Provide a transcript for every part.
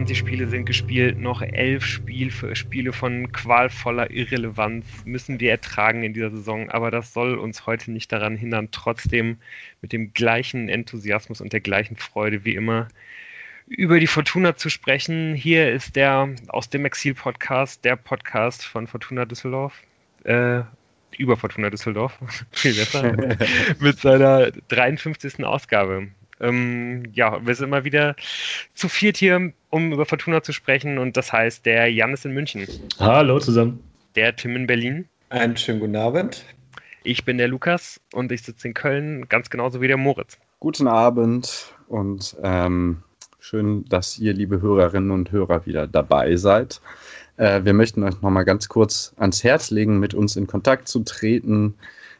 20 Spiele sind gespielt, noch 11 Spiel Spiele von qualvoller Irrelevanz müssen wir ertragen in dieser Saison. Aber das soll uns heute nicht daran hindern, trotzdem mit dem gleichen Enthusiasmus und der gleichen Freude wie immer über die Fortuna zu sprechen. Hier ist der aus dem Exil-Podcast, der Podcast von Fortuna Düsseldorf. Äh, über Fortuna Düsseldorf, viel besser, mit seiner 53. Ausgabe. Ähm, ja, wir sind immer wieder zu viert hier, um über Fortuna zu sprechen. Und das heißt, der Jan ist in München. Hallo zusammen. Der Tim in Berlin. Einen schönen guten Abend. Ich bin der Lukas und ich sitze in Köln, ganz genauso wie der Moritz. Guten Abend und ähm, schön, dass ihr, liebe Hörerinnen und Hörer, wieder dabei seid. Äh, wir möchten euch nochmal ganz kurz ans Herz legen, mit uns in Kontakt zu treten.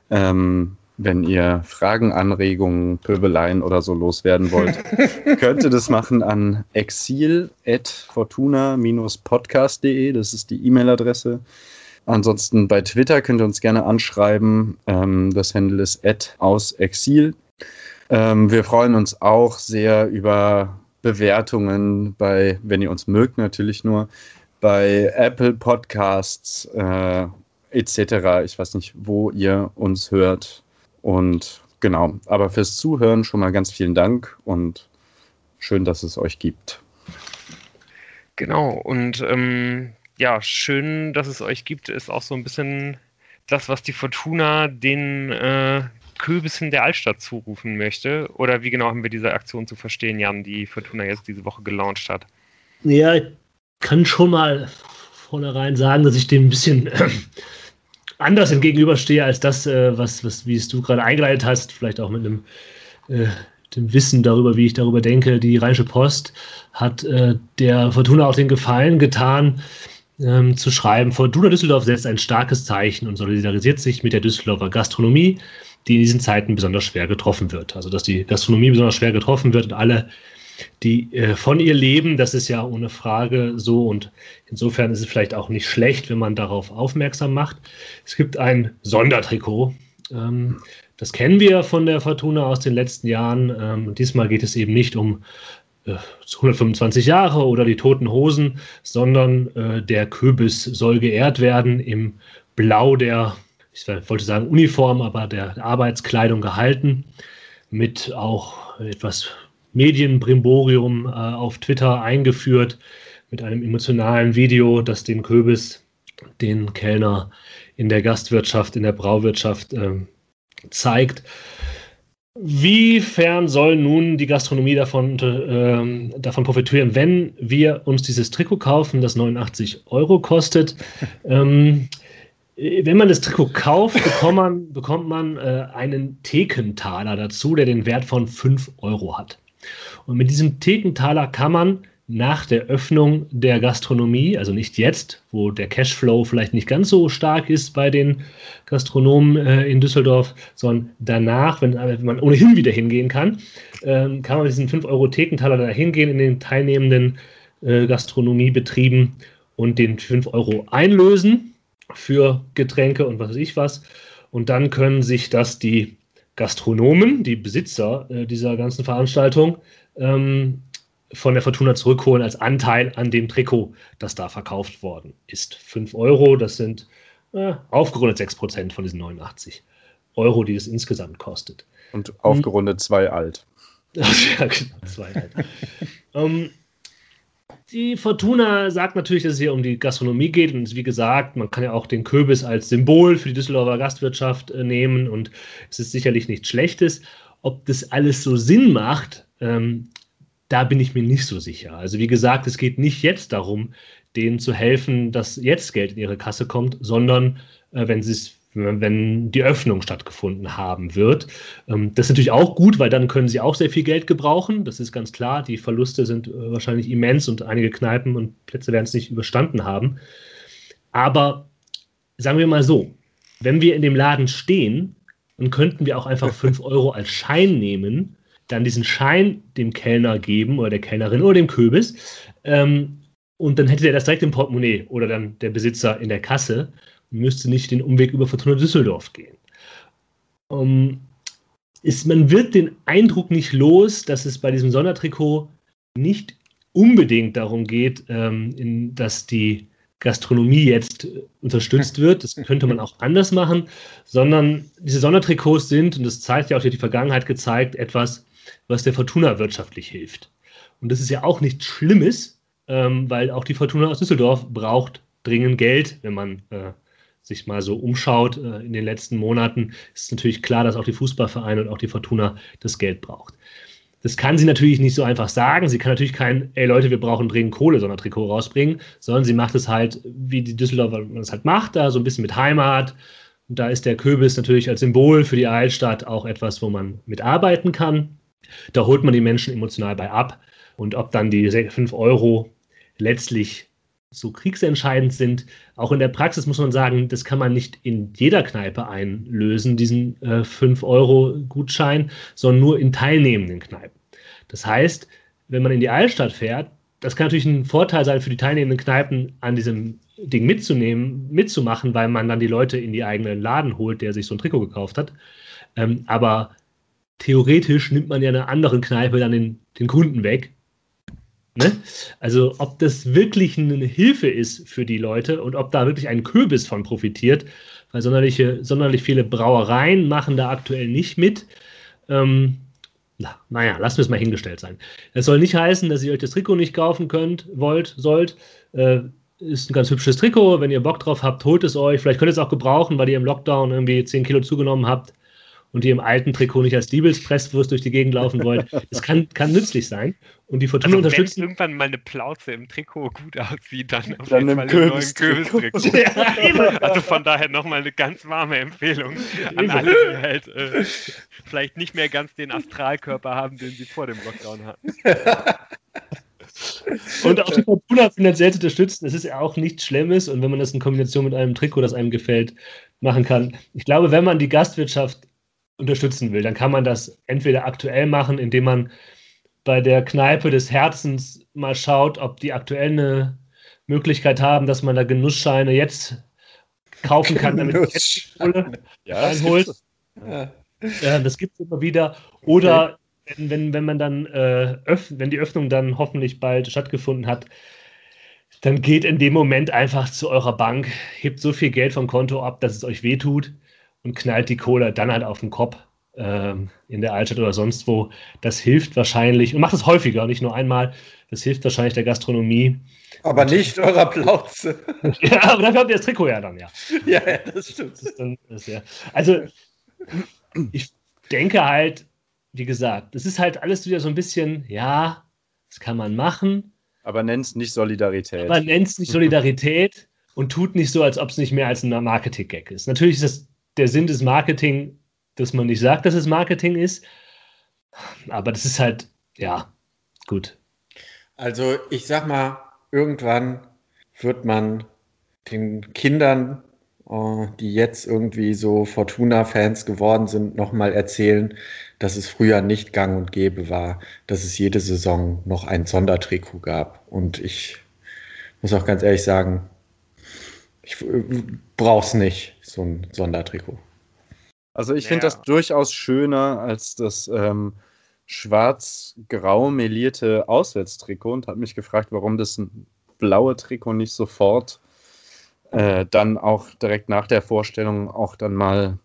Ähm, wenn ihr Fragen, Anregungen, Pöbeleien oder so loswerden wollt, könnt ihr das machen an exil.fortuna-podcast.de. Das ist die E-Mail-Adresse. Ansonsten bei Twitter könnt ihr uns gerne anschreiben. Ähm, das Handle ist ausexil. Ähm, wir freuen uns auch sehr über Bewertungen bei, wenn ihr uns mögt, natürlich nur bei Apple Podcasts äh, etc. Ich weiß nicht, wo ihr uns hört. Und genau, aber fürs Zuhören schon mal ganz vielen Dank und schön, dass es euch gibt. Genau, und ähm, ja, schön, dass es euch gibt, ist auch so ein bisschen das, was die Fortuna den äh, Köbissen der Altstadt zurufen möchte. Oder wie genau haben wir diese Aktion zu verstehen, Jan, die Fortuna jetzt diese Woche gelauncht hat? Ja, ich kann schon mal vornherein sagen, dass ich dem ein bisschen anders entgegenüberstehe als das, äh, was, was, wie es du gerade eingeleitet hast, vielleicht auch mit einem äh, dem Wissen darüber, wie ich darüber denke. Die Rheinische Post hat äh, der Fortuna auch den Gefallen getan, ähm, zu schreiben, Fortuna Düsseldorf setzt ein starkes Zeichen und solidarisiert sich mit der Düsseldorfer Gastronomie, die in diesen Zeiten besonders schwer getroffen wird. Also dass die Gastronomie besonders schwer getroffen wird und alle die äh, von ihr leben. Das ist ja ohne Frage so und insofern ist es vielleicht auch nicht schlecht, wenn man darauf aufmerksam macht. Es gibt ein Sondertrikot. Ähm, das kennen wir von der Fortuna aus den letzten Jahren. Ähm, diesmal geht es eben nicht um äh, 125 Jahre oder die toten Hosen, sondern äh, der Köbis soll geehrt werden im Blau der, ich wollte sagen Uniform, aber der Arbeitskleidung gehalten, mit auch etwas Medienbrimborium äh, auf Twitter eingeführt mit einem emotionalen Video, das den Köbis, den Kellner in der Gastwirtschaft, in der Brauwirtschaft äh, zeigt. Wiefern soll nun die Gastronomie davon, äh, davon profitieren, wenn wir uns dieses Trikot kaufen, das 89 Euro kostet? ähm, wenn man das Trikot kauft, bekommt man, bekommt man äh, einen Thekentaler dazu, der den Wert von 5 Euro hat. Und mit diesem Thekentaler kann man nach der Öffnung der Gastronomie, also nicht jetzt, wo der Cashflow vielleicht nicht ganz so stark ist bei den Gastronomen äh, in Düsseldorf, sondern danach, wenn, wenn, man ohnehin wieder hingehen kann, äh, kann man mit diesen 5 Euro Thekentaler da hingehen in den teilnehmenden äh, Gastronomiebetrieben und den 5 Euro einlösen für Getränke und was weiß ich was. Und dann können sich das die Gastronomen, die Besitzer äh, dieser ganzen Veranstaltung, ähm, von der Fortuna zurückholen als Anteil an dem Trikot, das da verkauft worden ist. 5 Euro, das sind äh, aufgerundet 6 Prozent von diesen 89 Euro, die es insgesamt kostet. Und aufgerundet 2 hm. alt. ja, genau, zwei alt. ähm, die Fortuna sagt natürlich, dass es hier um die Gastronomie geht. Und wie gesagt, man kann ja auch den Kürbis als Symbol für die Düsseldorfer Gastwirtschaft äh, nehmen. Und es ist sicherlich nichts Schlechtes. Ob das alles so Sinn macht, ähm, da bin ich mir nicht so sicher. Also wie gesagt, es geht nicht jetzt darum, denen zu helfen, dass jetzt Geld in ihre Kasse kommt, sondern äh, wenn sie es wenn die Öffnung stattgefunden haben wird. Ähm, das ist natürlich auch gut, weil dann können sie auch sehr viel Geld gebrauchen. Das ist ganz klar. Die Verluste sind äh, wahrscheinlich immens und einige Kneipen und Plätze werden es nicht überstanden haben. Aber sagen wir mal so, wenn wir in dem Laden stehen, dann könnten wir auch einfach 5 Euro als Schein nehmen, dann diesen Schein dem Kellner geben oder der Kellnerin oder dem Köbis. Ähm, und dann hätte der das direkt im Portemonnaie oder dann der Besitzer in der Kasse müsste nicht den Umweg über Fortuna Düsseldorf gehen. Um, ähm, ist, man wird den Eindruck nicht los, dass es bei diesem Sondertrikot nicht unbedingt darum geht, ähm, in, dass die Gastronomie jetzt unterstützt wird. Das könnte man auch anders machen, sondern diese Sondertrikots sind, und das zeigt ja auch die Vergangenheit gezeigt, etwas, was der Fortuna wirtschaftlich hilft. Und das ist ja auch nichts Schlimmes, ähm, weil auch die Fortuna aus Düsseldorf braucht dringend Geld, wenn man äh, sich mal so umschaut äh, in den letzten Monaten, ist natürlich klar, dass auch die Fußballvereine und auch die Fortuna das Geld braucht. Das kann sie natürlich nicht so einfach sagen. Sie kann natürlich kein, ey Leute, wir brauchen dringend Kohle, sondern Trikot rausbringen, sondern sie macht es halt, wie die Düsseldorfer es halt macht, da so ein bisschen mit Heimat. Und da ist der Kürbis natürlich als Symbol für die Altstadt auch etwas, wo man mitarbeiten kann. Da holt man die Menschen emotional bei ab. Und ob dann die 5 Euro letztlich so kriegsentscheidend sind. Auch in der Praxis muss man sagen, das kann man nicht in jeder Kneipe einlösen, diesen äh, 5-Euro-Gutschein, sondern nur in teilnehmenden Kneipen. Das heißt, wenn man in die Altstadt fährt, das kann natürlich ein Vorteil sein für die teilnehmenden Kneipen, an diesem Ding mitzunehmen, mitzumachen, weil man dann die Leute in die eigenen Laden holt, der sich so ein Trikot gekauft hat. Ähm, aber theoretisch nimmt man ja einer anderen Kneipe dann den, den Kunden weg, Ne? Also ob das wirklich eine Hilfe ist für die Leute und ob da wirklich ein Kürbis von profitiert, weil sonderliche, sonderlich viele Brauereien machen da aktuell nicht mit. Ähm, na, naja, lassen wir es mal hingestellt sein. Das soll nicht heißen, dass ihr euch das Trikot nicht kaufen könnt, wollt, sollt. Äh, ist ein ganz hübsches Trikot. Wenn ihr Bock drauf habt, holt es euch. Vielleicht könnt ihr es auch gebrauchen, weil ihr im Lockdown irgendwie 10 Kilo zugenommen habt und die im alten Trikot nicht als Diebelspresswurst durch die Gegend laufen wollen. Das kann, kann nützlich sein. Und die Fortuna also, unterstützt. Wenn irgendwann mal eine Plauze im Trikot gut aussieht, dann auf dann jeden Fall einen neuen Kürbis-Trikot. Ja, also von daher nochmal eine ganz warme Empfehlung an alle, die halt äh, vielleicht nicht mehr ganz den Astralkörper haben, den sie vor dem Lockdown hatten. Und auch die Fortuna finanziell zu unterstützen, das ist ja auch nichts Schlimmes. Und wenn man das in Kombination mit einem Trikot, das einem gefällt, machen kann. Ich glaube, wenn man die Gastwirtschaft unterstützen will, dann kann man das entweder aktuell machen, indem man bei der Kneipe des Herzens mal schaut, ob die aktuell eine Möglichkeit haben, dass man da Genussscheine jetzt kaufen kann, damit man jetzt Kohle ja, reinholt. Das ja. ja. das gibt es immer wieder. Oder okay. wenn, wenn, wenn man dann äh, wenn die Öffnung dann hoffentlich bald stattgefunden hat, dann geht in dem Moment einfach zu eurer Bank, hebt so viel Geld vom Konto ab, dass es euch wehtut und knallt die Kohle dann halt auf den Kopf ähm, in der Altstadt oder sonst wo. Das hilft wahrscheinlich und macht es häufiger, nicht nur einmal. Das hilft wahrscheinlich der Gastronomie. Aber nicht eurer Plauze. ja, aber dafür habt ihr das Trikot ja dann, ja. Ja, ja das stimmt. Das dann, das ja. Also, ich denke halt, wie gesagt, das ist halt alles wieder so ein bisschen, ja, das kann man machen. Aber nennt es nicht Solidarität. Aber nennt es nicht Solidarität und tut nicht so, als ob es nicht mehr als ein Marketing-Gag ist. Natürlich ist das der Sinn des Marketing, dass man nicht sagt, dass es Marketing ist. Aber das ist halt, ja, gut. Also ich sag mal, irgendwann wird man den Kindern, äh, die jetzt irgendwie so Fortuna-Fans geworden sind, nochmal erzählen, dass es früher nicht gang und gäbe war, dass es jede Saison noch ein Sondertrikot gab. Und ich muss auch ganz ehrlich sagen, ich äh, brauch's nicht, so ein Sondertrikot. Also ich naja. finde das durchaus schöner als das ähm, schwarz-grau melierte Auswärtstrikot und habe mich gefragt, warum das blaue Trikot nicht sofort äh, dann auch direkt nach der Vorstellung auch dann mal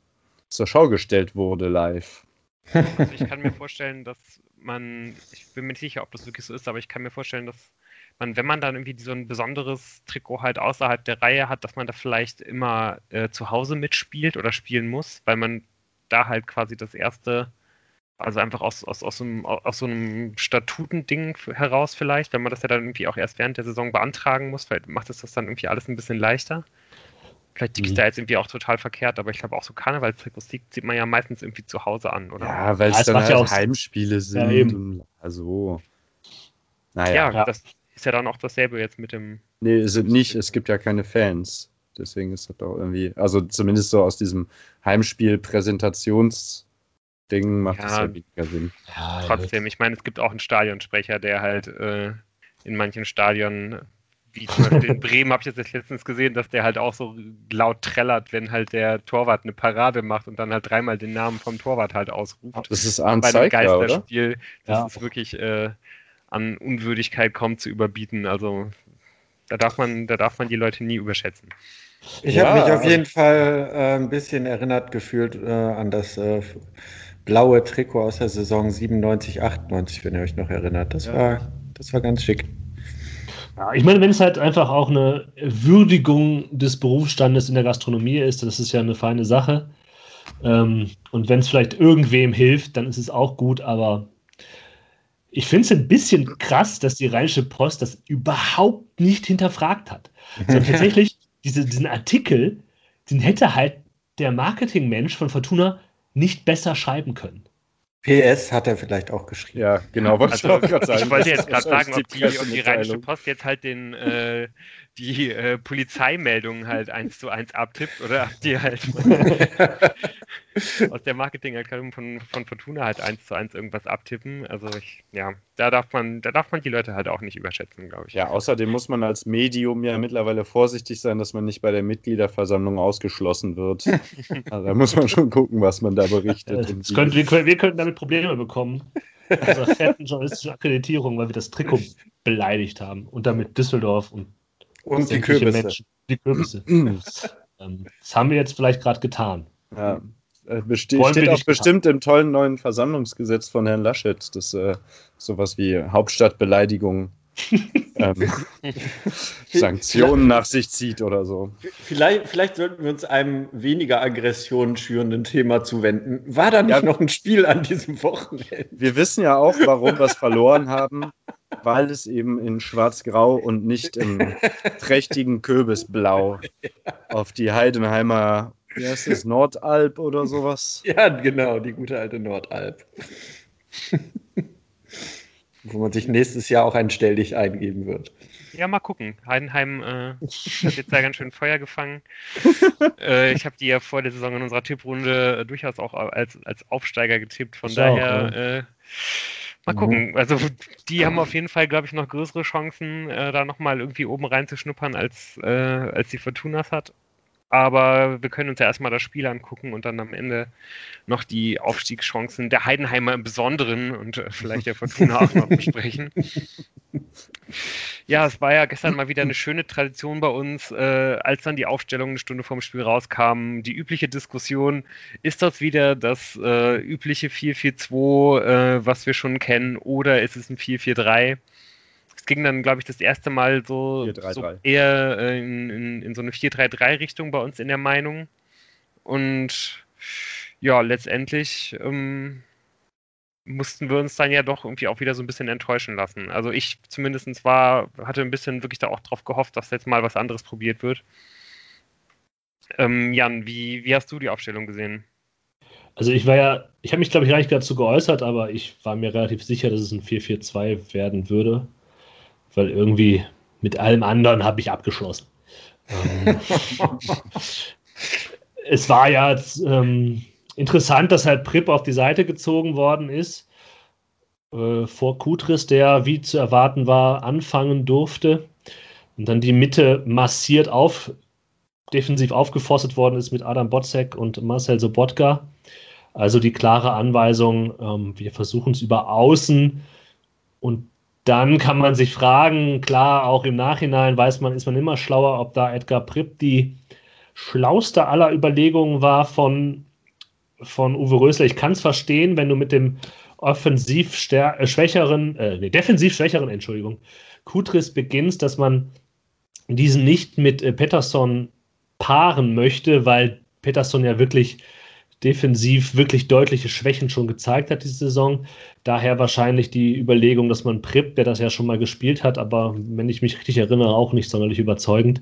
zur Schau gestellt wurde live. Also ich kann mir vorstellen, dass man, ich bin mir nicht sicher, ob das wirklich so ist, aber ich kann mir vorstellen, dass man, wenn man dann irgendwie so ein besonderes Trikot halt außerhalb der Reihe hat, dass man da vielleicht immer äh, zu Hause mitspielt oder spielen muss, weil man da halt quasi das erste, also einfach aus, aus, aus, so, einem, aus so einem Statutending heraus vielleicht, wenn man das ja dann irgendwie auch erst während der Saison beantragen muss, vielleicht macht es das dann irgendwie alles ein bisschen leichter. Vielleicht liegt mhm. da jetzt irgendwie auch total verkehrt, aber ich glaube auch so Karnevalstrikots zieht man ja meistens irgendwie zu Hause an, oder? Ja, weil es dann halt ja Heimspiele sind. Ja, und, also, naja. Ja, das ist ja dann auch dasselbe jetzt mit dem. Nee, es sind nicht, es gibt ja keine Fans. Deswegen ist das doch irgendwie, also zumindest so aus diesem Heimspiel-Präsentations- Ding macht ja, das ja weniger Sinn. Ja, trotzdem, ich meine, es gibt auch einen Stadionsprecher, der halt äh, in manchen Stadien, wie zum Beispiel in Bremen habe ich jetzt letztens gesehen, dass der halt auch so laut trällert, wenn halt der Torwart eine Parade macht und dann halt dreimal den Namen vom Torwart halt ausruft. Das ist Arndt Bei einem Geisterspiel. Das ja. ist wirklich, äh, an Unwürdigkeit kaum zu überbieten. Also da darf man, da darf man die Leute nie überschätzen. Ich ja, habe mich auf jeden Fall äh, ein bisschen erinnert gefühlt äh, an das äh, blaue Trikot aus der Saison 97, 98, wenn ihr euch noch erinnert. Das, ja. war, das war ganz schick. Ja, ich meine, wenn es halt einfach auch eine Würdigung des Berufsstandes in der Gastronomie ist, das ist ja eine feine Sache. Ähm, und wenn es vielleicht irgendwem hilft, dann ist es auch gut, aber ich finde es ein bisschen krass, dass die Rheinische Post das überhaupt nicht hinterfragt hat. Sondern tatsächlich diese, diesen Artikel, den hätte halt der Marketingmensch von Fortuna nicht besser schreiben können. PS hat er vielleicht auch geschrieben. Ja, genau, wollte also, ich auch sagen. Ich wollte jetzt gerade sagen, ob die, ob die Rheinische Post jetzt halt den, äh, die äh, Polizeimeldungen halt eins zu eins abtippt oder ob die halt aus der Marketingabteilung von, von Fortuna halt eins zu eins irgendwas abtippen. Also ich, ja, da darf man, da darf man die Leute halt auch nicht überschätzen, glaube ich. Ja, außerdem muss man als Medium ja mittlerweile vorsichtig sein, dass man nicht bei der Mitgliederversammlung ausgeschlossen wird. also da muss man schon gucken, was man da berichtet. Äh, könnt, wir, wir könnten damit Probleme bekommen. Also fetten journalistischen Akkreditierung, weil wir das Trikot beleidigt haben und damit Düsseldorf und und die Kürbisse. Menschen, die Kürbisse. ähm, das haben wir jetzt vielleicht gerade getan. Ja. Äh, beste steht auch bestimmt im tollen neuen Versammlungsgesetz von Herrn Laschet, das äh, sowas wie Hauptstadtbeleidigung ähm, Sanktionen nach sich zieht oder so. Vielleicht, vielleicht sollten wir uns einem weniger Aggressionen schürenden Thema zuwenden. War da nicht ja, noch ein Spiel an diesem Wochenende? Wir wissen ja auch, warum wir es verloren haben weil es eben in schwarz-grau und nicht im trächtigen Kürbisblau auf die Heidenheimer, wie heißt es, Nordalp oder sowas? Ja, genau, die gute alte Nordalp. Wo man sich nächstes Jahr auch ein Stelldich eingeben wird. Ja, mal gucken. Heidenheim äh, hat jetzt da ganz schön Feuer gefangen. äh, ich habe die ja vor der Saison in unserer Tipprunde äh, durchaus auch als, als Aufsteiger getippt. Von ich daher auch, ja. Mal mhm. gucken. Also die haben auf jeden Fall, glaube ich, noch größere Chancen, äh, da nochmal irgendwie oben reinzuschnuppern, als, äh, als die Fortunas hat. Aber wir können uns ja erstmal das Spiel angucken und dann am Ende noch die Aufstiegschancen der Heidenheimer im Besonderen und äh, vielleicht der Fortuna auch noch besprechen. Ja, es war ja gestern mal wieder eine schöne Tradition bei uns, äh, als dann die Aufstellung eine Stunde vorm Spiel rauskam. Die übliche Diskussion, ist das wieder das äh, übliche 4-4-2, äh, was wir schon kennen, oder ist es ein 4-4-3? Es ging dann, glaube ich, das erste Mal so, so eher äh, in, in, in so eine 4-3-3-Richtung bei uns in der Meinung. Und ja, letztendlich ähm, mussten wir uns dann ja doch irgendwie auch wieder so ein bisschen enttäuschen lassen. Also ich zumindest war, hatte ein bisschen wirklich da auch drauf gehofft, dass jetzt mal was anderes probiert wird. Ähm, Jan, wie, wie hast du die Aufstellung gesehen? Also ich war ja, ich habe mich glaube ich gar nicht dazu geäußert, aber ich war mir relativ sicher, dass es ein 4-4-2 werden würde, weil irgendwie mit allem anderen habe ich abgeschlossen. ähm, es war ja ähm, interessant, dass halt Prip auf die Seite gezogen worden ist. Äh, vor Kutris, der wie zu erwarten war, anfangen durfte. Und dann die Mitte massiert auf, defensiv aufgeforstet worden ist mit Adam Botzek und Marcel Sobotka. Also die klare Anweisung, ähm, wir versuchen es über Außen und dann kann man sich fragen, klar, auch im Nachhinein weiß man, ist man immer schlauer, ob da Edgar Pripp die schlauste aller Überlegungen war von von Uwe Rösler. Ich kann es verstehen, wenn du mit dem offensiv äh, schwächeren, äh, nee, defensiv schwächeren, Entschuldigung, Kutris beginnst, dass man diesen nicht mit äh, Pettersson paaren möchte, weil Pettersson ja wirklich defensiv wirklich deutliche Schwächen schon gezeigt hat diese Saison. Daher wahrscheinlich die Überlegung, dass man Prip, der das ja schon mal gespielt hat, aber wenn ich mich richtig erinnere, auch nicht sonderlich überzeugend,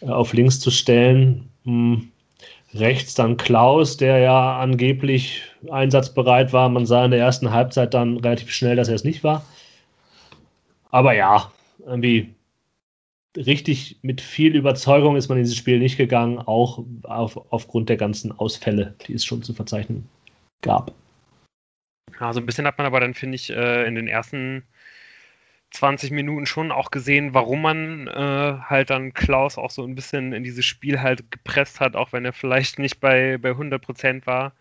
äh, auf links zu stellen. Hm, Rechts dann Klaus, der ja angeblich einsatzbereit war. Man sah in der ersten Halbzeit dann relativ schnell, dass er es nicht war. Aber ja, irgendwie richtig mit viel Überzeugung ist man in dieses Spiel nicht gegangen, auch auf, aufgrund der ganzen Ausfälle, die es schon zu verzeichnen gab. Also ein bisschen hat man aber dann, finde ich, äh, in den ersten 20 Minuten schon auch gesehen, warum man äh, halt dann Klaus auch so ein bisschen in dieses Spiel halt gepresst hat, auch wenn er vielleicht nicht bei, bei 100 Prozent war,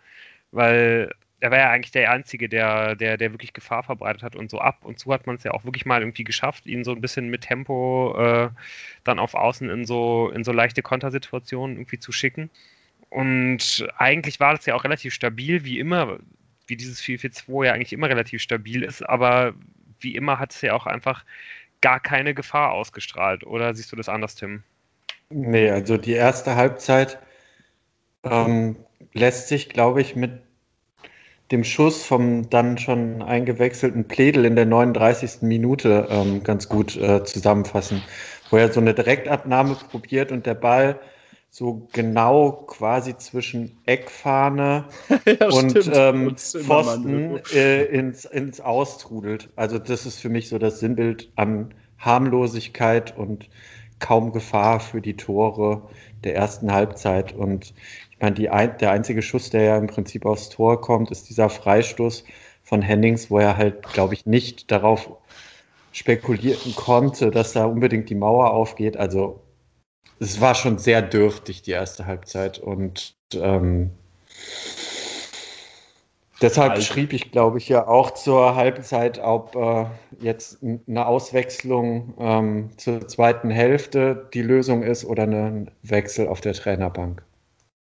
weil er war ja eigentlich der Einzige, der, der, der wirklich Gefahr verbreitet hat und so ab. Und zu hat man es ja auch wirklich mal irgendwie geschafft, ihn so ein bisschen mit Tempo äh, dann auf Außen in so, in so leichte Kontersituationen irgendwie zu schicken. Und eigentlich war das ja auch relativ stabil, wie immer, wie dieses 4-4-2 ja eigentlich immer relativ stabil ist, aber wie immer hat es ja auch einfach gar keine Gefahr ausgestrahlt. Oder siehst du das anders, Tim? Nee, also die erste Halbzeit ähm, lässt sich, glaube ich, mit dem Schuss vom dann schon eingewechselten Pledel in der 39. Minute ähm, ganz gut äh, zusammenfassen, wo er so eine Direktabnahme probiert und der Ball so genau quasi zwischen Eckfahne ja, und, ähm, Pfosten äh, ins, ins Austrudelt. Also das ist für mich so das Sinnbild an Harmlosigkeit und kaum Gefahr für die Tore der ersten Halbzeit. Und meine, die ein, der einzige Schuss, der ja im Prinzip aufs Tor kommt, ist dieser Freistoß von Hennings, wo er halt, glaube ich, nicht darauf spekulieren konnte, dass da unbedingt die Mauer aufgeht. Also es war schon sehr dürftig, die erste Halbzeit. Und ähm, deshalb also. schrieb ich, glaube ich, ja auch zur Halbzeit, ob äh, jetzt eine Auswechslung ähm, zur zweiten Hälfte die Lösung ist oder ein Wechsel auf der Trainerbank.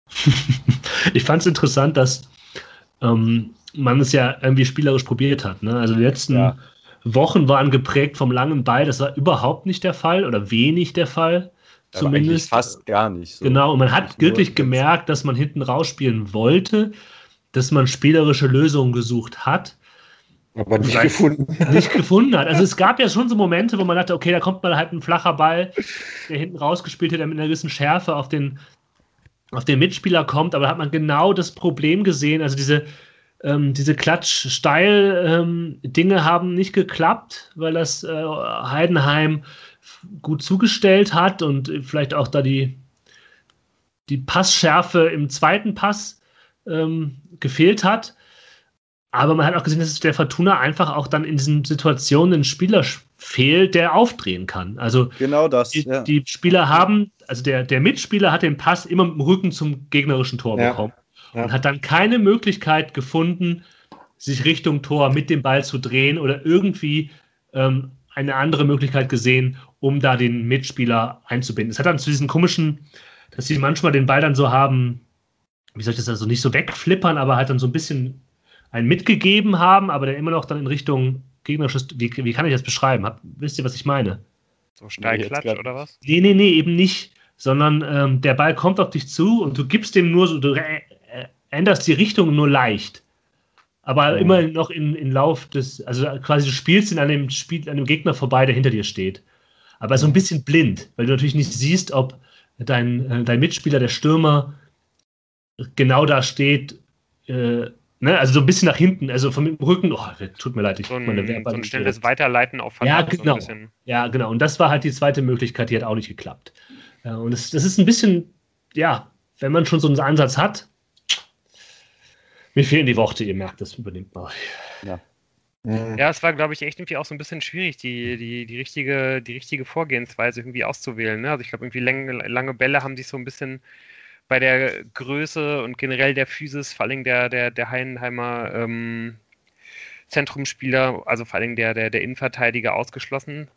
ich fand es interessant, dass ähm, man es ja irgendwie spielerisch probiert hat. Ne? Also die letzten ja. Wochen waren geprägt vom langen Ball. Das war überhaupt nicht der Fall oder wenig der Fall. Ja, zumindest. Fast gar nicht. So. Genau, und man hat wirklich gemerkt, dass man hinten rausspielen wollte, dass man spielerische Lösungen gesucht hat. Aber nicht gefunden. Nicht gefunden hat. Also es gab ja schon so Momente, wo man dachte, okay, da kommt mal halt ein flacher Ball, der hinten rausgespielt wird, der mit einer gewissen Schärfe auf den auf den Mitspieler kommt, aber da hat man genau das Problem gesehen. Also diese, ähm, diese Klatsch-Steil-Dinge ähm, haben nicht geklappt, weil das äh, Heidenheim gut zugestellt hat und vielleicht auch da die, die Passschärfe im zweiten Pass ähm, gefehlt hat. Aber man hat auch gesehen, dass der Fortuna einfach auch dann in diesen Situationen einen Spieler fehlt, der aufdrehen kann. Also genau das. Die, ja. die Spieler haben, also der, der Mitspieler hat den Pass immer im Rücken zum gegnerischen Tor ja. bekommen ja. und hat dann keine Möglichkeit gefunden, sich Richtung Tor mit dem Ball zu drehen oder irgendwie ähm, eine andere Möglichkeit gesehen, um da den Mitspieler einzubinden. Es hat dann zu diesen komischen, dass sie manchmal den Ball dann so haben, wie soll ich das also nicht so wegflippern, aber halt dann so ein bisschen einen mitgegeben haben, aber der immer noch dann in Richtung gegnerisches, wie, wie kann ich das beschreiben? Hab, wisst ihr, was ich meine? So Steilklatsch nee, oder was? Nee, nee, nee, eben nicht, sondern ähm, der Ball kommt auf dich zu und du gibst dem nur so, du äh, änderst die Richtung nur leicht. Aber oh. immer noch in, in Lauf des, also quasi du spielst in einem Spiel, einem Gegner vorbei, der hinter dir steht. Aber so ein bisschen blind, weil du natürlich nicht siehst, ob dein, äh, dein Mitspieler, der Stürmer, genau da steht, äh, Ne, also so ein bisschen nach hinten, also vom Rücken, oh, tut mir leid, ich so ein, meine so ein schnelles Weiterleiten auf ja, genau. So ja, genau. Und das war halt die zweite Möglichkeit, die hat auch nicht geklappt. Ja, und das, das ist ein bisschen, ja, wenn man schon so einen Ansatz hat, mir fehlen die Worte, ihr merkt, das übernimmt mal. Ja. Ja, es war, glaube ich, echt irgendwie auch so ein bisschen schwierig, die, die, die, richtige, die richtige Vorgehensweise irgendwie auszuwählen. Ne? Also ich glaube, irgendwie lange, lange Bälle haben sich so ein bisschen bei der Größe und generell der Physis, vor allem der, der, der Heidenheimer ähm, Zentrumspieler, also vor allem der, der, der Innenverteidiger ausgeschlossen.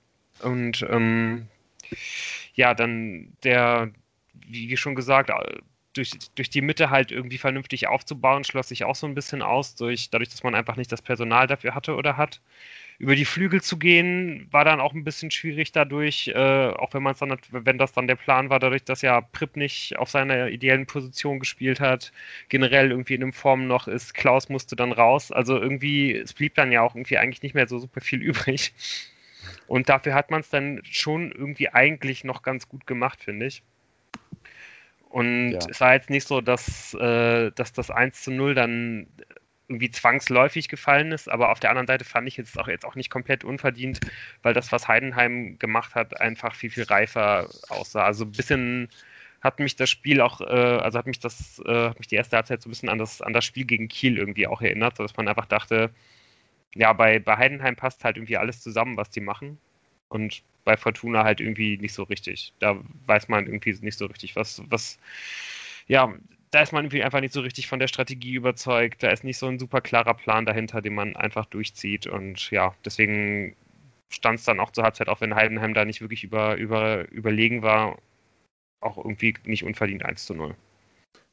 Und ähm, ja, dann der, wie schon gesagt, durch, durch die Mitte halt irgendwie vernünftig aufzubauen, schloss sich auch so ein bisschen aus, durch, dadurch, dass man einfach nicht das Personal dafür hatte oder hat über die Flügel zu gehen, war dann auch ein bisschen schwierig dadurch, äh, auch wenn man dann, wenn das dann der Plan war, dadurch, dass ja Pripp nicht auf seiner ideellen Position gespielt hat, generell irgendwie in einem Form noch ist, Klaus musste dann raus. Also irgendwie, es blieb dann ja auch irgendwie eigentlich nicht mehr so super viel übrig. Und dafür hat man es dann schon irgendwie eigentlich noch ganz gut gemacht, finde ich. Und ja. es war jetzt nicht so, dass, äh, dass das 1 zu 0 dann irgendwie zwangsläufig gefallen ist, aber auf der anderen Seite fand ich jetzt auch jetzt auch nicht komplett unverdient, weil das, was Heidenheim gemacht hat, einfach viel, viel reifer aussah. Also ein bisschen hat mich das Spiel auch, äh, also hat mich das, äh, hat mich die erste Halbzeit so ein bisschen an das, an das Spiel gegen Kiel irgendwie auch erinnert, sodass man einfach dachte, ja, bei, bei Heidenheim passt halt irgendwie alles zusammen, was die machen. Und bei Fortuna halt irgendwie nicht so richtig. Da weiß man irgendwie nicht so richtig, was, was, ja, da ist man irgendwie einfach nicht so richtig von der Strategie überzeugt. Da ist nicht so ein super klarer Plan dahinter, den man einfach durchzieht. Und ja, deswegen stand es dann auch zur Halbzeit, auch wenn Heidenheim da nicht wirklich über, über, überlegen war, auch irgendwie nicht unverdient 1 zu 0.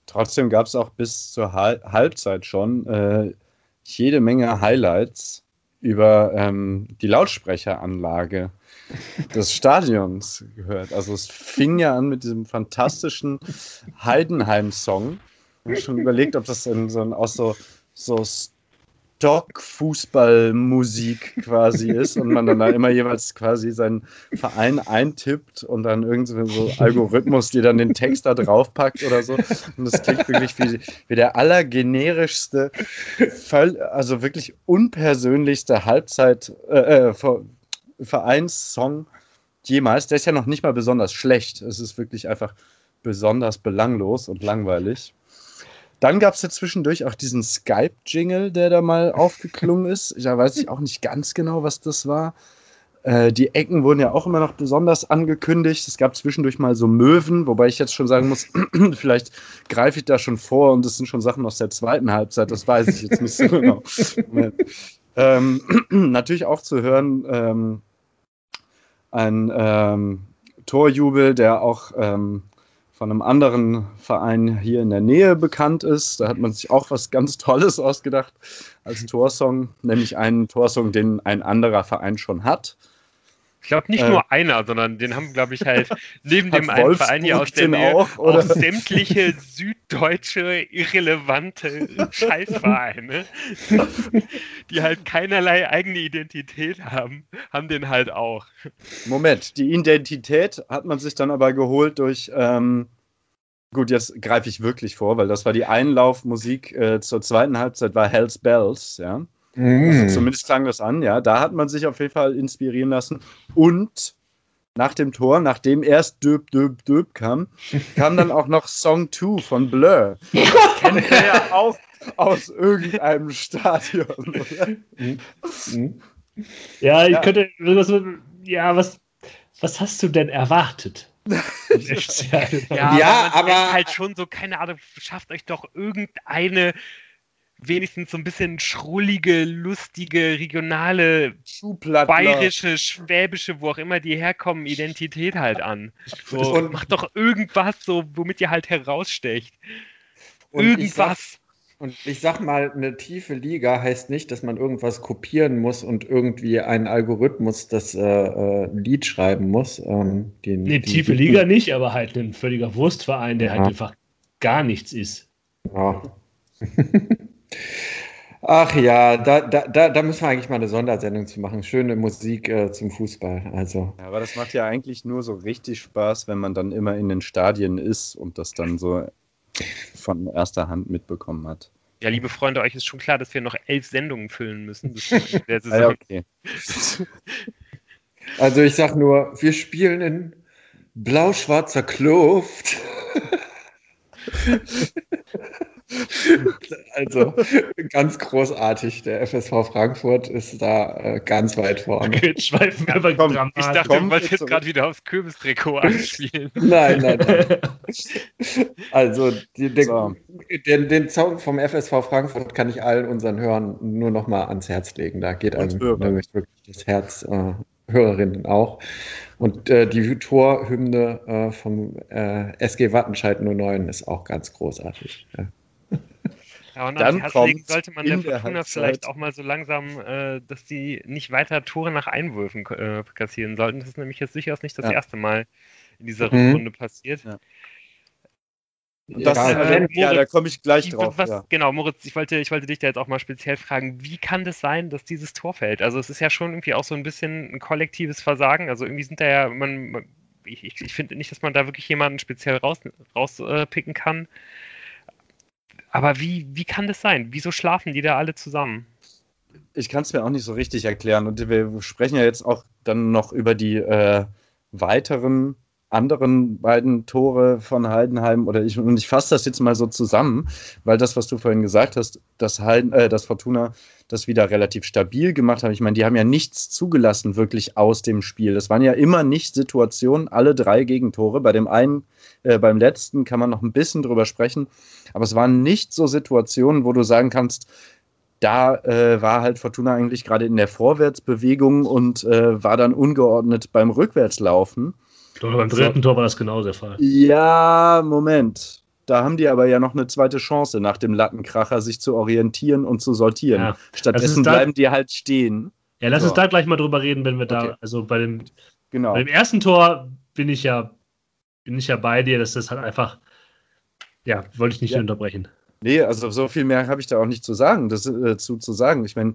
Trotzdem gab es auch bis zur Halbzeit schon äh, jede Menge Highlights über ähm, die Lautsprecheranlage des Stadions gehört. Also es fing ja an mit diesem fantastischen Heidenheim-Song. Ich habe schon überlegt, ob das in so ein, aus so, so Stock-Fußballmusik quasi ist und man dann da immer jeweils quasi seinen Verein eintippt und dann irgendwie so Algorithmus, die dann den Text da draufpackt oder so. Und das klingt wirklich wie, wie der allergenerischste, also wirklich unpersönlichste Halbzeit, äh, äh Vereinssong jemals. Der ist ja noch nicht mal besonders schlecht. Es ist wirklich einfach besonders belanglos und langweilig. Dann gab es ja zwischendurch auch diesen Skype-Jingle, der da mal aufgeklungen ist. Da weiß ich auch nicht ganz genau, was das war. Äh, die Ecken wurden ja auch immer noch besonders angekündigt. Es gab zwischendurch mal so Möwen, wobei ich jetzt schon sagen muss, vielleicht greife ich da schon vor und das sind schon Sachen aus der zweiten Halbzeit. Das weiß ich jetzt nicht so genau. ähm, natürlich auch zu hören, ähm, ein ähm, Torjubel, der auch ähm, von einem anderen Verein hier in der Nähe bekannt ist. Da hat man sich auch was ganz Tolles ausgedacht als Torsong, nämlich einen Torsong, den ein anderer Verein schon hat. Ich glaube nicht äh, nur einer, sondern den haben, glaube ich, halt neben dem einen Verein hier aus der Nähe auch, auch sämtliche süddeutsche irrelevante Scheißvereine, die halt keinerlei eigene Identität haben, haben den halt auch. Moment, die Identität hat man sich dann aber geholt durch. Ähm, gut, jetzt greife ich wirklich vor, weil das war die Einlaufmusik äh, zur zweiten Halbzeit, war Hell's Bells, ja. Mm. Also zumindest klang das an, ja. Da hat man sich auf jeden Fall inspirieren lassen. Und nach dem Tor, nachdem erst Döb, Döb, Döb kam, kam dann auch noch Song 2 von Blur. Das kennt ihr ja auch aus irgendeinem Stadion, oder? Mhm. Ja, ich ja. könnte. Ja, was, was hast du denn erwartet? ja, ja, aber, aber halt schon so, keine Ahnung, schafft euch doch irgendeine wenigstens so ein bisschen schrullige, lustige, regionale, bayerische, schwäbische, wo auch immer die herkommen, Identität halt an. So, und macht doch irgendwas, so, womit ihr halt herausstecht. Irgendwas. Und ich sag mal, eine tiefe Liga heißt nicht, dass man irgendwas kopieren muss und irgendwie ein Algorithmus das äh, äh, Lied schreiben muss. Ähm, den, nee, tiefe Liga nicht, aber halt ein völliger Wurstverein, der halt ja. halt einfach gar nichts ist. Ja. Ach ja, da, da, da, müssen wir eigentlich mal eine Sondersendung zu machen. Schöne Musik äh, zum Fußball. Also. Ja, aber das macht ja eigentlich nur so richtig Spaß, wenn man dann immer in den Stadien ist und das dann so von erster Hand mitbekommen hat. Ja, liebe Freunde, euch ist schon klar, dass wir noch elf Sendungen füllen müssen. der Saison. ja, okay. also ich sag nur, wir spielen in blau-schwarzer Kluft. Also ganz großartig. Der FSV Frankfurt ist da äh, ganz weit vorne. Okay, schweifen wir aber komm, Ich dachte, du wolltest jetzt gerade wieder aufs Kürbistrikot anspielen. nein, nein, nein. Also die, den, so. den, den, Song vom FSV Frankfurt kann ich allen unseren Hörern nur noch mal ans Herz legen. Da geht einem wirklich das Herz, äh, Hörerinnen auch. Und äh, die Torhymne äh, vom äh, SG Wattenscheid 09 ist auch ganz großartig. Ja. Ja, und dann deswegen sollte man der Fortuna der vielleicht auch mal so langsam, äh, dass die nicht weiter Tore nach Einwürfen äh, kassieren sollten. Das ist nämlich jetzt durchaus nicht das ja. erste Mal in dieser mhm. Runde passiert. Ja. Das, ja, also, Moritz, ja, da komme ich gleich drauf. Was, ja. Genau, Moritz, ich wollte, ich wollte dich da jetzt auch mal speziell fragen, wie kann das sein, dass dieses Tor fällt? Also es ist ja schon irgendwie auch so ein bisschen ein kollektives Versagen. Also irgendwie sind da ja, man, ich, ich, ich finde nicht, dass man da wirklich jemanden speziell rauspicken raus, äh, kann. Aber wie, wie kann das sein? Wieso schlafen die da alle zusammen? Ich kann es mir auch nicht so richtig erklären. Und wir sprechen ja jetzt auch dann noch über die äh, weiteren anderen beiden Tore von Heidenheim oder ich, und ich fasse das jetzt mal so zusammen, weil das, was du vorhin gesagt hast, dass, Heiden, äh, dass Fortuna das wieder relativ stabil gemacht hat. Ich meine, die haben ja nichts zugelassen wirklich aus dem Spiel. Das waren ja immer nicht Situationen, alle drei Gegentore. Bei dem einen, äh, beim letzten kann man noch ein bisschen drüber sprechen, aber es waren nicht so Situationen, wo du sagen kannst, da äh, war halt Fortuna eigentlich gerade in der Vorwärtsbewegung und äh, war dann ungeordnet beim Rückwärtslaufen. Doch, beim dritten. Tor war das genau der Fall. Ja, Moment. Da haben die aber ja noch eine zweite Chance, nach dem Lattenkracher sich zu orientieren und zu sortieren. Ja. Stattdessen bleiben die halt stehen. Ja, lass so. uns da gleich mal drüber reden, wenn wir okay. da, also bei dem, genau. bei dem ersten Tor bin ich ja, bin ich ja bei dir, dass das halt einfach, ja, wollte ich nicht ja. unterbrechen. Nee, also so viel mehr habe ich da auch nicht zu sagen, das, äh, zu, zu sagen. Ich meine,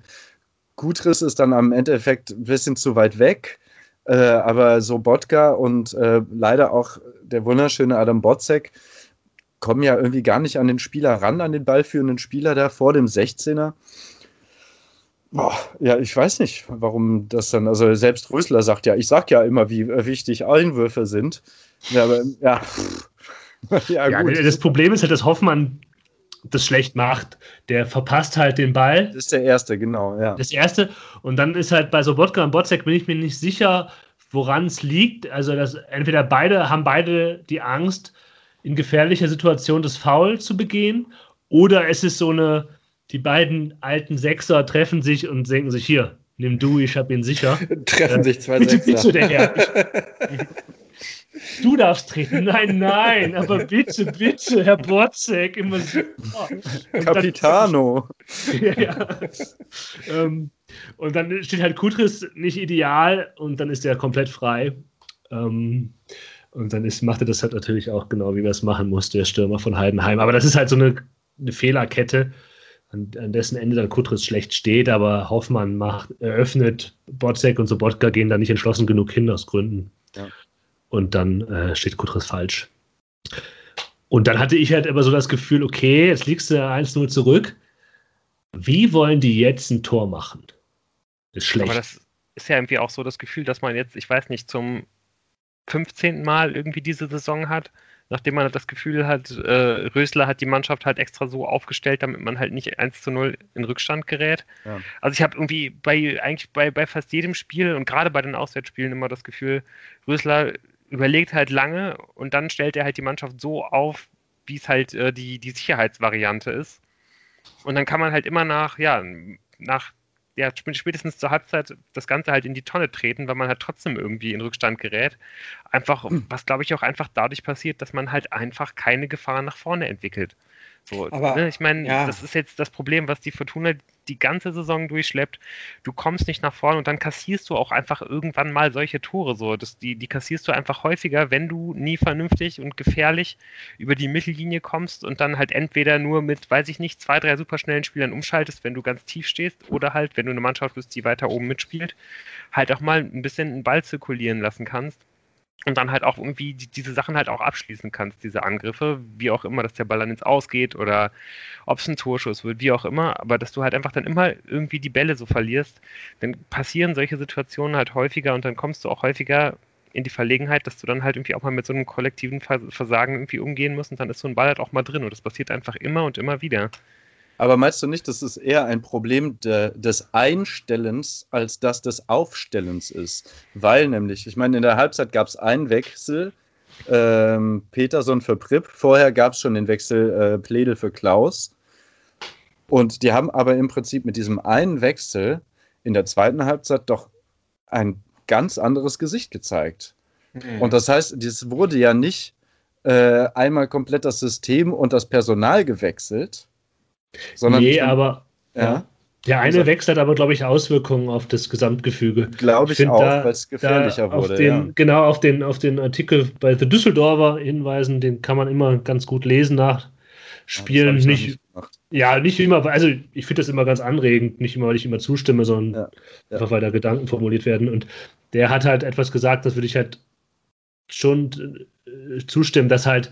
Gutriss ist dann am Endeffekt ein bisschen zu weit weg, äh, aber so Botka und äh, leider auch der wunderschöne Adam Botzek kommen ja irgendwie gar nicht an den Spieler ran, an den ballführenden Spieler da vor dem 16er. Boah, ja, ich weiß nicht, warum das dann, also selbst Rösler sagt ja, ich sag ja immer, wie wichtig Einwürfe sind. Ja, aber, ja. ja, ja das Problem ist halt, dass Hoffmann das schlecht macht. Der verpasst halt den Ball. Das ist der erste, genau, ja. Das erste. Und dann ist halt bei Sobotka und Botzek bin ich mir nicht sicher, woran es liegt. Also, dass entweder beide haben beide die Angst, in gefährlicher Situation das Foul zu begehen, oder es ist so eine, die beiden alten Sechser treffen sich und denken sich, hier, nimm du, ich hab ihn sicher. treffen äh, sich zwei bitte, Sechser. Bitte, der Herr. Du darfst treten. Nein, nein, aber bitte, bitte, Herr Borzek, immer so. Capitano. ja, ja. Ähm, und dann steht halt Kutris nicht ideal und dann ist er komplett frei. Ähm, und dann ist, macht er das halt natürlich auch genau, wie er es machen muss, der Stürmer von Heidenheim. Aber das ist halt so eine, eine Fehlerkette, an, an, dessen Ende dann Kutris schlecht steht, aber Hoffmann macht, eröffnet, Botzek und Sobotka gehen da nicht entschlossen genug hin aus Gründen. Ja und dann äh, steht Kutris falsch. Und dann hatte ich halt immer so das Gefühl, okay, jetzt liegst du 1-0 zurück. Wie wollen die jetzt ein Tor machen? ist schlecht. Aber das ist ja irgendwie auch so das Gefühl, dass man jetzt, ich weiß nicht, zum 15. Mal irgendwie diese Saison hat, nachdem man das Gefühl hat, äh, Rösler hat die Mannschaft halt extra so aufgestellt, damit man halt nicht 1 zu 0 in Rückstand gerät. Ja. Also ich habe irgendwie bei eigentlich bei, bei fast jedem Spiel und gerade bei den Auswärtsspielen immer das Gefühl, Rösler überlegt halt lange und dann stellt er halt die Mannschaft so auf, wie es halt äh, die, die Sicherheitsvariante ist. Und dann kann man halt immer nach, ja, nach, ja, spätestens zur Halbzeit das Ganze halt in die Tonne treten, weil man halt trotzdem irgendwie in Rückstand gerät. Einfach, hm. was glaube ich auch einfach dadurch passiert, dass man halt einfach keine Gefahr nach vorne entwickelt. So, Aber, ne? Ich meine, ja. das ist jetzt das Problem, was die Fortuna die ganze Saison durchschleppt. Du kommst nicht nach vorne und dann kassierst du auch einfach irgendwann mal solche Tore. So. Das, die, die kassierst du einfach häufiger, wenn du nie vernünftig und gefährlich über die Mittellinie kommst und dann halt entweder nur mit, weiß ich nicht, zwei, drei superschnellen Spielern umschaltest, wenn du ganz tief stehst, oder halt, wenn du eine Mannschaft bist, die weiter oben mitspielt, halt auch mal ein bisschen einen Ball zirkulieren lassen kannst und dann halt auch irgendwie die, diese Sachen halt auch abschließen kannst, diese Angriffe, wie auch immer, dass der Ball dann ins Ausgeht oder ob es ein Torschuss wird, wie auch immer, aber dass du halt einfach dann immer irgendwie die Bälle so verlierst, dann passieren solche Situationen halt häufiger und dann kommst du auch häufiger in die Verlegenheit, dass du dann halt irgendwie auch mal mit so einem kollektiven Versagen irgendwie umgehen musst und dann ist so ein Ball halt auch mal drin und das passiert einfach immer und immer wieder. Aber meinst du nicht, dass es eher ein Problem de, des Einstellens als das des Aufstellens ist? Weil nämlich, ich meine, in der Halbzeit gab es einen Wechsel, ähm, Peterson für Pripp. Vorher gab es schon den Wechsel äh, Pledel für Klaus. Und die haben aber im Prinzip mit diesem einen Wechsel in der zweiten Halbzeit doch ein ganz anderes Gesicht gezeigt. Mhm. Und das heißt, es wurde ja nicht äh, einmal komplett das System und das Personal gewechselt, sondern nee, aber ja. Der eine also, Wechsel hat aber, glaube ich, Auswirkungen auf das Gesamtgefüge. Glaube ich, ich auch, weil es gefährlicher wurde. Den, ja. Genau, auf den, auf den Artikel bei The Düsseldorfer hinweisen, den kann man immer ganz gut lesen nach Spielen. Ja, nicht, nicht ja, nicht immer, also ich finde das immer ganz anregend, nicht immer, weil ich immer zustimme, sondern ja, einfach, weil da Gedanken formuliert werden. Und der hat halt etwas gesagt, das würde ich halt schon äh, zustimmen, dass halt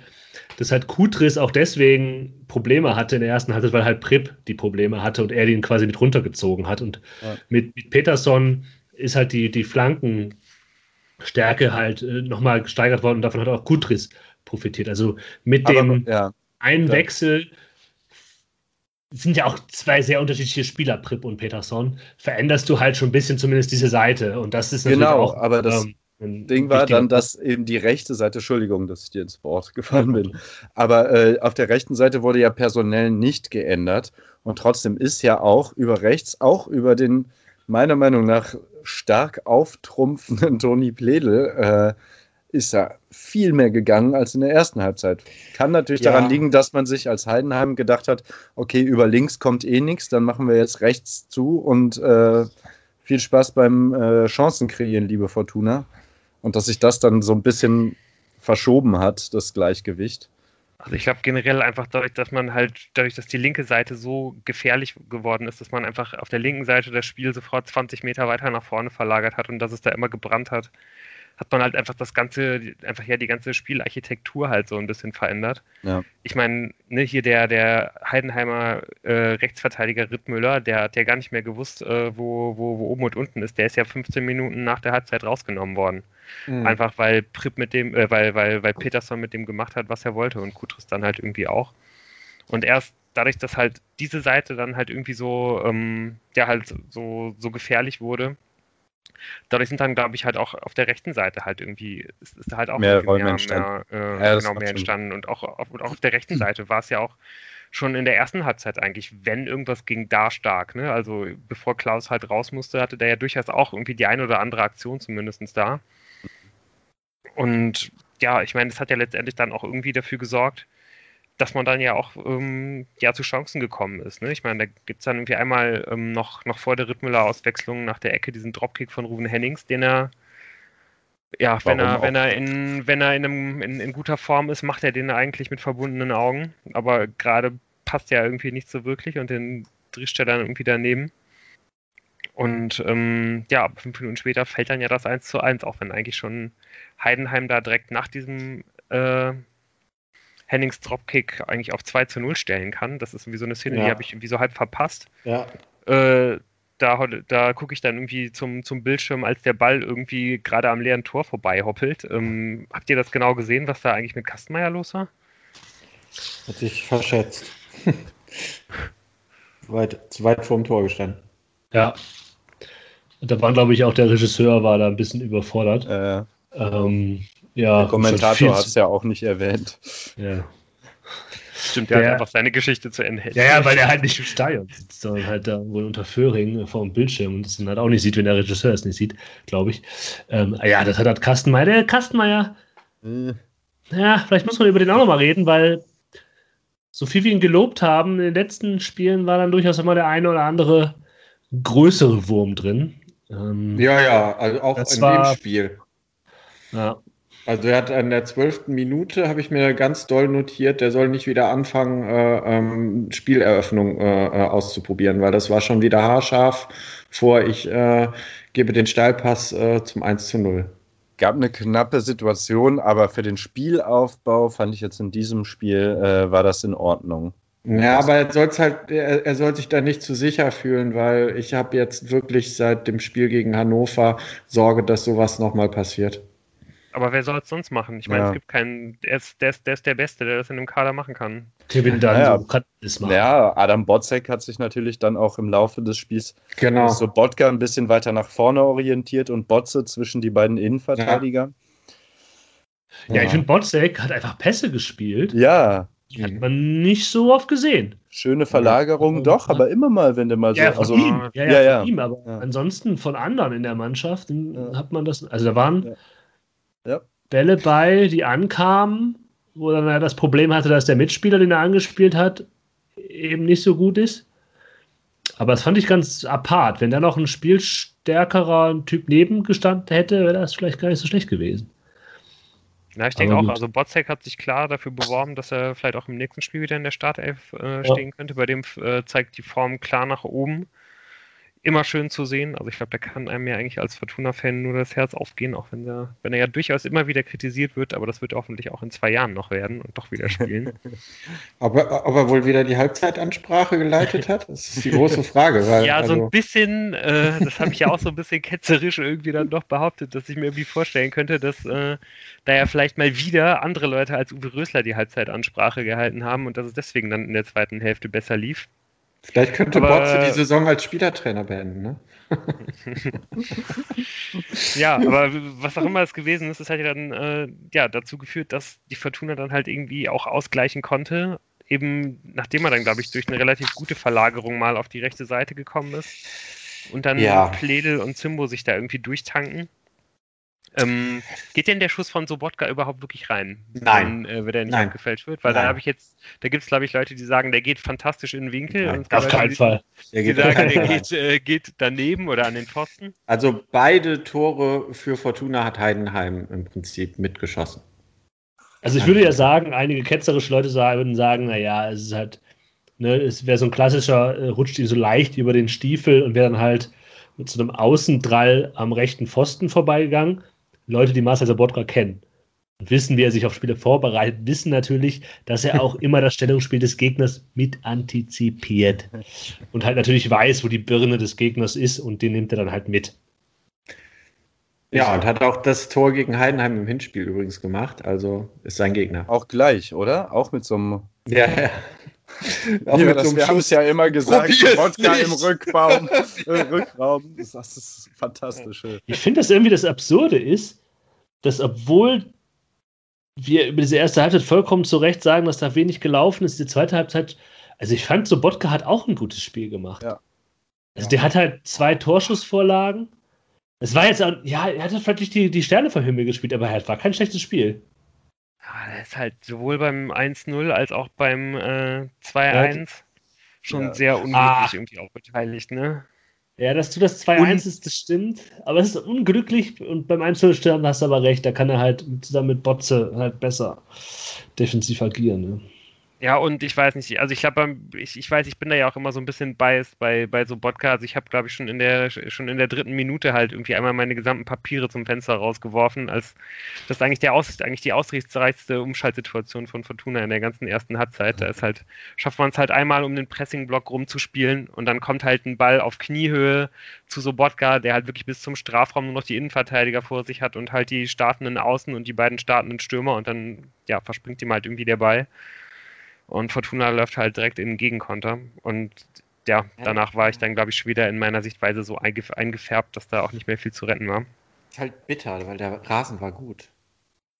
dass halt Kutris auch deswegen Probleme hatte in der ersten Halbzeit, weil halt Prip die Probleme hatte und er den quasi mit runtergezogen hat. Und ja. mit, mit Peterson ist halt die, die Flanken Stärke halt äh, nochmal gesteigert worden und davon hat auch Kutris profitiert. Also mit dem Aber, ja. einen Ja. Wechsel sind ja auch zwei sehr unterschiedliche Spieler, Pripp und Peterson, veränderst du halt schon ein bisschen zumindest diese Seite. Und das ist natürlich Genau, auch aber das ein Ding war dann, dass eben die rechte Seite, Entschuldigung, dass ich dir ins Wort gefallen bin, aber äh, auf der rechten Seite wurde ja personell nicht geändert und trotzdem ist ja auch über rechts, auch über den meiner Meinung nach stark auftrumpfenden Toni Pledel, äh, ist da viel mehr gegangen als in der ersten Halbzeit. Kann natürlich Ja. daran liegen, dass man sich als Heidenheim gedacht hat, okay, über links kommt eh nichts, dann machen wir jetzt rechts zu und äh, viel Spaß beim äh, Chancen kreieren, liebe Fortuna. Und dass sich das dann so ein bisschen verschoben hat, das Gleichgewicht. Also ich glaube generell einfach dadurch, dass man halt, dadurch, dass die linke Seite so gefährlich geworden ist, dass man einfach auf der linken Seite das Spiel sofort 20 Meter weiter nach vorne verlagert hat und dass es da immer gebrannt hat, hat man halt einfach das ganze, einfach ja die ganze Spielarchitektur halt so ein bisschen verändert. Ja. Ich meine, ne, hier der, der Heidenheimer äh, Rechtsverteidiger Rittmüller, der hat ja gar nicht mehr gewusst, äh, wo, wo, wo oben und unten ist. Der ist ja 15 Minuten nach der Halbzeit rausgenommen worden. Mhm. Einfach weil Pripp mit dem, äh, weil, weil, weil Peterson mit dem gemacht hat, was er wollte und Kutris dann halt irgendwie auch. Und erst dadurch, dass halt diese Seite dann halt irgendwie so, ähm, ja, halt so, so gefährlich wurde, dadurch sind dann, glaube ich, halt auch auf der rechten Seite halt irgendwie, ist, ist da halt auch Mehr mehr, entstanden. mehr, äh, Ja, genau, mehr entstanden. Und auch auf, und auch auf der rechten Seite war es ja auch schon in der ersten Halbzeit eigentlich, wenn irgendwas ging, da stark. Ne? Also bevor Klaus halt raus musste, hatte der ja durchaus auch irgendwie die eine oder andere Aktion zumindest da. Und ja, ich meine, das hat ja letztendlich dann auch irgendwie dafür gesorgt, dass man dann ja auch ähm, ja, zu Chancen gekommen ist. Ne? Ich meine, da gibt es dann irgendwie einmal ähm, noch, noch vor der Rittmüller-Auswechslung nach der Ecke diesen Dropkick von Ruben Hennings, den er ja, wenn er, auch? wenn er in, wenn er in, einem, in, in guter Form ist, macht er den eigentlich mit verbundenen Augen. Aber gerade passt ja irgendwie nicht so wirklich und den drischt er dann irgendwie daneben. Und ähm, ja, fünf Minuten später fällt dann ja das 1 zu 1, auch wenn eigentlich schon Heidenheim da direkt nach diesem äh, Hennings Dropkick eigentlich auf 2 zu 0 stellen kann. Das ist irgendwie so eine Szene, Ja. die habe ich irgendwie so halb verpasst. Ja. Äh, da da gucke ich dann irgendwie zum, zum Bildschirm, als der Ball irgendwie gerade am leeren Tor vorbei hoppelt. Ähm, habt ihr das genau gesehen, was da eigentlich mit Kastenmeier los war? Hat sich verschätzt. zu, weit, zu weit vorm Tor gestanden. Ja. Und da war, glaube ich, auch der Regisseur war da ein bisschen überfordert. Äh, Ähm, ja, der Kommentator hat es ja auch nicht erwähnt. Ja. Stimmt, der Der- hat einfach seine Geschichte zu Ende. ja, ja, weil er halt nicht im Stadion sitzt, sondern halt da wohl unter Föhring vor dem Bildschirm und es dann halt auch nicht sieht, wenn der Regisseur es nicht sieht, glaube ich. Ähm, ja, das hat halt Kastenmeier. Der Kastenmeier, Äh, ja, vielleicht muss man über den auch nochmal reden, weil so viel wir ihn gelobt haben, in den letzten Spielen war dann durchaus immer der eine oder andere größere Wurm drin. Ähm, Ja, ja, also auch in war- dem Spiel. ja. Also er hat an der zwölften Minute, habe ich mir ganz doll notiert, der soll nicht wieder anfangen, äh, ähm, Spieleröffnung äh, äh, auszuprobieren, weil das war schon wieder haarscharf vor, ich äh, gebe den Steilpass äh, zum 1 zu 0. gab eine knappe Situation, aber für den Spielaufbau fand ich jetzt in diesem Spiel äh, war das in Ordnung. Ja, aber er, soll's halt, er, er soll sich da nicht zu sicher fühlen, weil ich habe jetzt wirklich seit dem Spiel gegen Hannover Sorge, dass sowas nochmal passiert. Aber wer soll es sonst machen? Ich meine, Ja. es gibt keinen, der ist, der, ist, der ist der Beste, der das in einem Kader machen kann. Kevin dann Ja, ja. so kann das machen. Ja, Adam Botzek hat sich natürlich dann auch im Laufe des Spiels Genau. so Botka ein bisschen weiter nach vorne orientiert und Botze zwischen die beiden Innenverteidiger. Ja, ich finde, Botzek hat einfach Pässe gespielt. Ja, Die hat man nicht so oft gesehen. schöne Verlagerung, Ja. doch, aber immer mal, wenn du mal so. Ja, von also, ihm. Ja, ja, ja, ja. von ihm. Aber Ja. ansonsten von anderen in der Mannschaft dann Ja. hat man das. Also da waren Ja. Ja. Bälle bei, die ankamen, wo dann er das Problem hatte, dass der Mitspieler, den er angespielt hat, eben nicht so gut ist. Aber das fand ich ganz apart. Wenn da noch ein spielstärkerer Typ neben gestanden hätte, wäre das vielleicht gar nicht so schlecht gewesen. Ja, ich denke auch, also Botzek hat sich klar dafür beworben, dass er vielleicht auch im nächsten Spiel wieder in der Startelf äh, Ja. stehen könnte. Bei dem äh, zeigt die Form klar nach oben. Immer schön zu sehen. Also ich glaube, da kann einem ja eigentlich als Fortuna-Fan nur das Herz aufgehen, auch wenn er, wenn er ja durchaus immer wieder kritisiert wird, aber das wird hoffentlich auch in zwei Jahren noch werden und doch wieder spielen. aber ob er wohl wieder die Halbzeitansprache geleitet hat, das ist die große Frage. Weil, ja, also, so ein bisschen, äh, das habe ich ja auch so ein bisschen ketzerisch irgendwie dann doch behauptet, dass ich mir irgendwie vorstellen könnte, dass äh, da ja vielleicht mal wieder andere Leute als Uwe Rösler die Halbzeitansprache gehalten haben und dass es deswegen dann in der zweiten Hälfte besser lief. Vielleicht könnte Aber, Botze die Saison als Spielertrainer beenden, ne? ja, aber was auch immer es gewesen ist, es hat ja dann äh, ja, dazu geführt, dass die Fortuna dann halt irgendwie auch ausgleichen konnte. Eben nachdem er dann, glaube ich, durch eine relativ gute Verlagerung mal auf die rechte Seite gekommen ist. Und dann ja. Pledel und Zimbo sich da irgendwie durchtanken. Ähm, geht denn der Schuss von Sobotka überhaupt wirklich rein? Nein. Wenn, äh, wenn der nicht Nein. abgefälscht wird? Weil Nein. da habe ich jetzt, da gibt es glaube ich Leute, die sagen, der geht fantastisch in den Winkel. Nein, auf keinen die, Fall. Die, die sagen, der geht, äh, geht, daneben oder an den Pfosten. Also beide Tore für Fortuna hat Heidenheim im Prinzip mitgeschossen. Also ich würde ja sagen, einige ketzerische Leute würden sagen, naja, es ist halt, ne, es wäre so ein klassischer, äh, rutscht ihn so leicht über den Stiefel und wäre dann halt mit so einem Außendrall am rechten Pfosten vorbeigegangen. Leute, die Marcel Sabotka kennen und wissen, wie er sich auf Spiele vorbereitet, wissen natürlich, dass er auch immer das Stellungsspiel des Gegners mit antizipiert und halt natürlich weiß, wo die Birne des Gegners ist und den nimmt er dann halt mit. Ja, und hat auch das Tor gegen Heidenheim im Hinspiel übrigens gemacht, also ist sein Gegner. Auch gleich, oder? Auch mit so einem. Ja, ja. Auch ja, das, so wir haben es ja immer gesagt, Wodka im Rückbaum, äh, Rückraum. Das, das ist fantastisch. Ich finde das irgendwie das Absurde ist, dass obwohl wir über diese erste Halbzeit vollkommen zu Recht sagen, dass da wenig gelaufen ist, die zweite Halbzeit, also ich fand, Sobotka hat auch ein gutes Spiel gemacht. Ja. Also der hat halt zwei Torschussvorlagen. Es war jetzt, auch, ja, er hat vielleicht nicht die, die Sterne vom Himmel gespielt, aber es war kein schlechtes Spiel. Ja, er ist halt sowohl beim 1-0 als auch beim äh, 2-1 ja. schon ja. sehr unglücklich ah. irgendwie auch beteiligt, ne? Ja, dass du das 2-1 ist, das stimmt. Aber es ist unglücklich und beim 1-0 hast du aber recht, da kann er halt zusammen mit Botze halt besser defensiv agieren. Ne? Ja, und ich weiß nicht, also ich glaube, ich, ich weiß, ich bin da ja auch immer so ein bisschen biased bei, bei so Podcasts. Also ich habe, glaube ich, schon in der schon in der dritten Minute halt irgendwie einmal meine gesamten Papiere zum Fenster rausgeworfen, als das ist eigentlich der Aus, eigentlich die ausrichtsreichste Umschaltsituation von Fortuna in der ganzen ersten Halbzeit. Da ist halt, schafft man es halt einmal, um den Pressingblock rumzuspielen und dann kommt halt ein Ball auf Kniehöhe zu Sobotka, der halt wirklich bis zum Strafraum nur noch die Innenverteidiger vor sich hat und halt die startenden Außen und die beiden startenden Stürmer und dann ja, verspringt ihm halt irgendwie der Ball. Und Fortuna läuft halt direkt in den Gegenkonter. Und ja, danach war ich dann, glaube ich, schon wieder in meiner Sichtweise so eingefärbt, dass da auch nicht mehr viel zu retten war. Ist halt bitter, weil der Rasen war gut.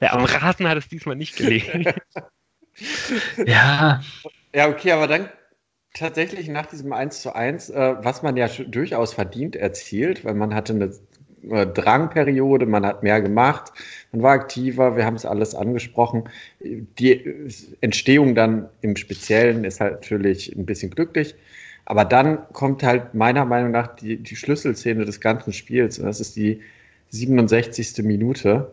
ja, am Rasen hat es diesmal nicht gelegen. ja. Ja, okay, aber dann tatsächlich nach diesem 1 zu 1, äh, was man ja durchaus verdient erzielt, weil man hatte eine Drangperiode, man hat mehr gemacht, man war aktiver, wir haben es alles angesprochen. Die Entstehung dann im Speziellen ist halt natürlich ein bisschen glücklich. Aber dann kommt halt meiner Meinung nach die, die Schlüsselszene des ganzen Spiels. Und das ist die 67. Minute.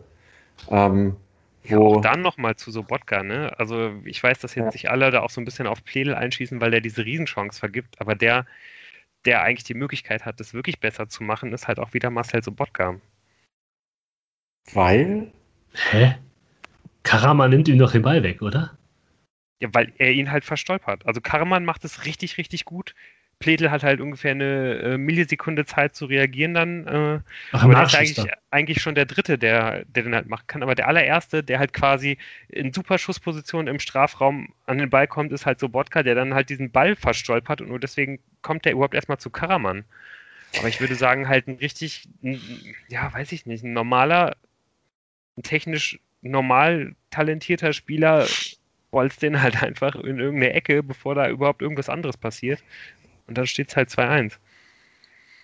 Ähm, ja, auch dann nochmal zu Sobotka, ne? Also ich weiß, dass jetzt ja. sich alle da auch so ein bisschen auf Pledel einschießen, weil der diese Riesenchance vergibt, aber der der eigentlich die Möglichkeit hat, das wirklich besser zu machen, ist halt auch wieder Marcel Sobotka. Weil? Hä? Karaman nimmt ihm doch den Ball weg, oder? Ja, weil er ihn halt verstolpert. Also Karaman macht es richtig, richtig gut. Pledel hat halt ungefähr eine äh, Millisekunde Zeit zu reagieren dann. Äh, Ach, aber der ist eigentlich, eigentlich schon der Dritte, der, der den halt machen kann. Aber der allererste, der halt quasi in Superschussposition im Strafraum an den Ball kommt, ist halt so Bodka, der dann halt diesen Ball verstolpert und nur deswegen kommt der überhaupt erstmal zu Karaman. Aber ich würde sagen, halt ein richtig, ja, weiß ich nicht, ein normaler, ein technisch normal talentierter Spieler bolzt den halt einfach in irgendeine Ecke, bevor da überhaupt irgendwas anderes passiert. Und dann steht es halt 2-1.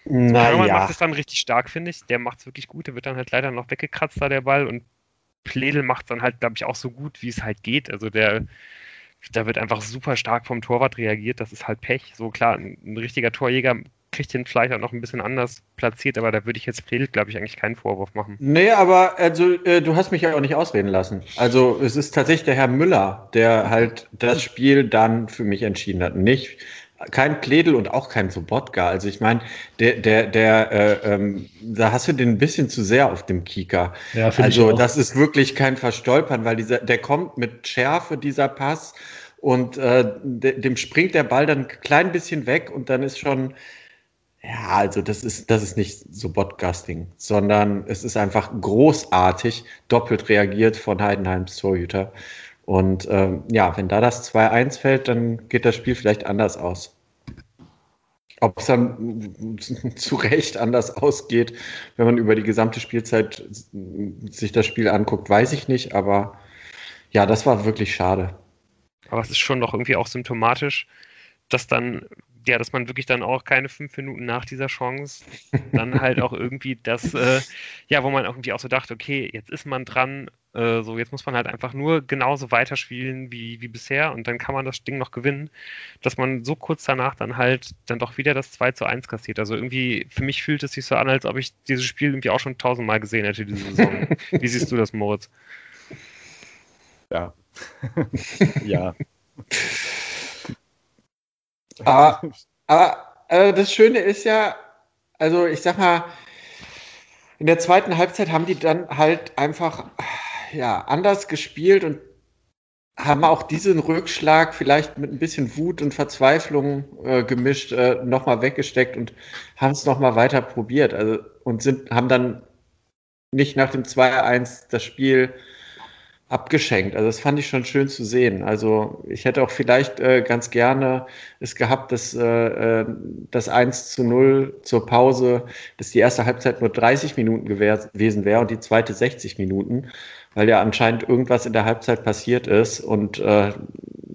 Naja. Hermann macht es dann richtig stark, finde ich. Der macht es wirklich gut. Der wird dann halt leider noch weggekratzt, da der Ball. Und Pledel macht es dann halt, glaube ich, auch so gut, wie es halt geht. Also der, da wird einfach super stark vom Torwart reagiert. Das ist halt Pech. So klar, ein, ein richtiger Torjäger kriegt den vielleicht auch noch ein bisschen anders platziert, aber da würde ich jetzt Pledel, glaube ich, eigentlich keinen Vorwurf machen. Nee, aber also äh, du hast mich ja auch nicht ausreden lassen. Also es ist tatsächlich der Herr Müller, der halt das Spiel dann für mich entschieden hat. Nicht kein Pledel und auch kein Sobotka. Also ich meine, der, der, der, äh, ähm, da hast du den ein bisschen zu sehr auf dem Kieker. Ja, also das ist wirklich kein Verstolpern, weil dieser, der kommt mit Schärfe, dieser Pass, und äh, de, dem springt der Ball dann ein klein bisschen weg und dann ist schon, ja, also das ist, das ist nicht so Botgasting, sondern es ist einfach großartig doppelt reagiert von Heidenheims Torhüter. Und ähm, ja, wenn da das 2-1 fällt, dann geht das Spiel vielleicht anders aus. Ob es dann zu Recht anders ausgeht, wenn man über die gesamte Spielzeit sich das Spiel anguckt, weiß ich nicht. Aber ja, das war wirklich schade. Aber es ist schon noch irgendwie auch symptomatisch, dass dann ja, dass man wirklich dann auch keine fünf Minuten nach dieser Chance dann halt auch irgendwie das, äh, ja, wo man irgendwie auch so dachte, okay, jetzt ist man dran, äh, so jetzt muss man halt einfach nur genauso weiterspielen wie, wie bisher und dann kann man das Ding noch gewinnen, dass man so kurz danach dann halt dann doch wieder das 2 zu 1 kassiert. Also irgendwie, für mich fühlt es sich so an, als ob ich dieses Spiel irgendwie auch schon tausendmal gesehen hätte diese Saison. wie siehst du das, Moritz? Ja. ja. Aber, aber äh, das Schöne ist ja, also ich sag mal, in der zweiten Halbzeit haben die dann halt einfach ja, anders gespielt und haben auch diesen Rückschlag vielleicht mit ein bisschen Wut und Verzweiflung äh, gemischt äh, nochmal weggesteckt und haben es nochmal weiter probiert. Also, und sind, haben dann nicht nach dem 2-1 das Spiel abgeschenkt. Also das fand ich schon schön zu sehen. Also ich hätte auch vielleicht äh, ganz gerne es gehabt, dass äh, äh das 1 zu 0 zur Pause, dass die erste Halbzeit nur 30 Minuten gewesen wäre und die zweite 60 Minuten, weil ja anscheinend irgendwas in der Halbzeit passiert ist und äh,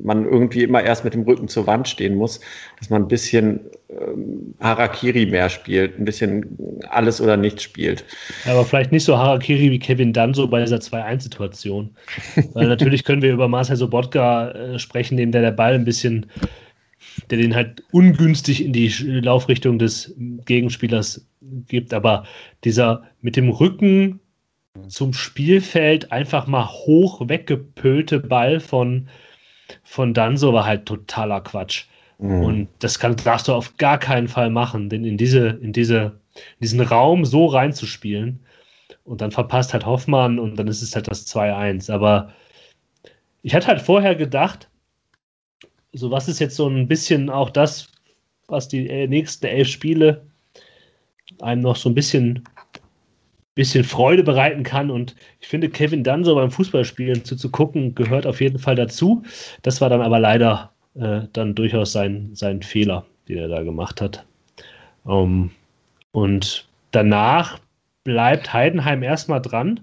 man irgendwie immer erst mit dem Rücken zur Wand stehen muss, dass man ein bisschen ähm, Harakiri mehr spielt, ein bisschen alles oder nichts spielt. aber vielleicht nicht so Harakiri wie Kevin Danso bei dieser 2-1-Situation. Weil natürlich können wir über Marcel Sobotka äh, sprechen, dem der der Ball ein bisschen, der den halt ungünstig in die Laufrichtung des Gegenspielers gibt. Aber dieser mit dem Rücken zum Spielfeld einfach mal hoch weggepölte Ball von von Danso war halt totaler Quatsch. Mhm. Und das kann, darfst du auf gar keinen Fall machen, denn in, diese, in, diese, in diesen Raum so reinzuspielen und dann verpasst halt Hoffmann und dann ist es halt das 2-1. Aber ich hatte halt vorher gedacht, so was ist jetzt so ein bisschen auch das, was die äh, nächsten elf Spiele einem noch so ein bisschen bisschen Freude bereiten kann. Und ich finde, Kevin Dunn so beim Fußballspielen zuzugucken, gehört auf jeden Fall dazu. Das war dann aber leider äh, dann durchaus sein, sein Fehler, den er da gemacht hat. Ähm, und danach bleibt Heidenheim erstmal dran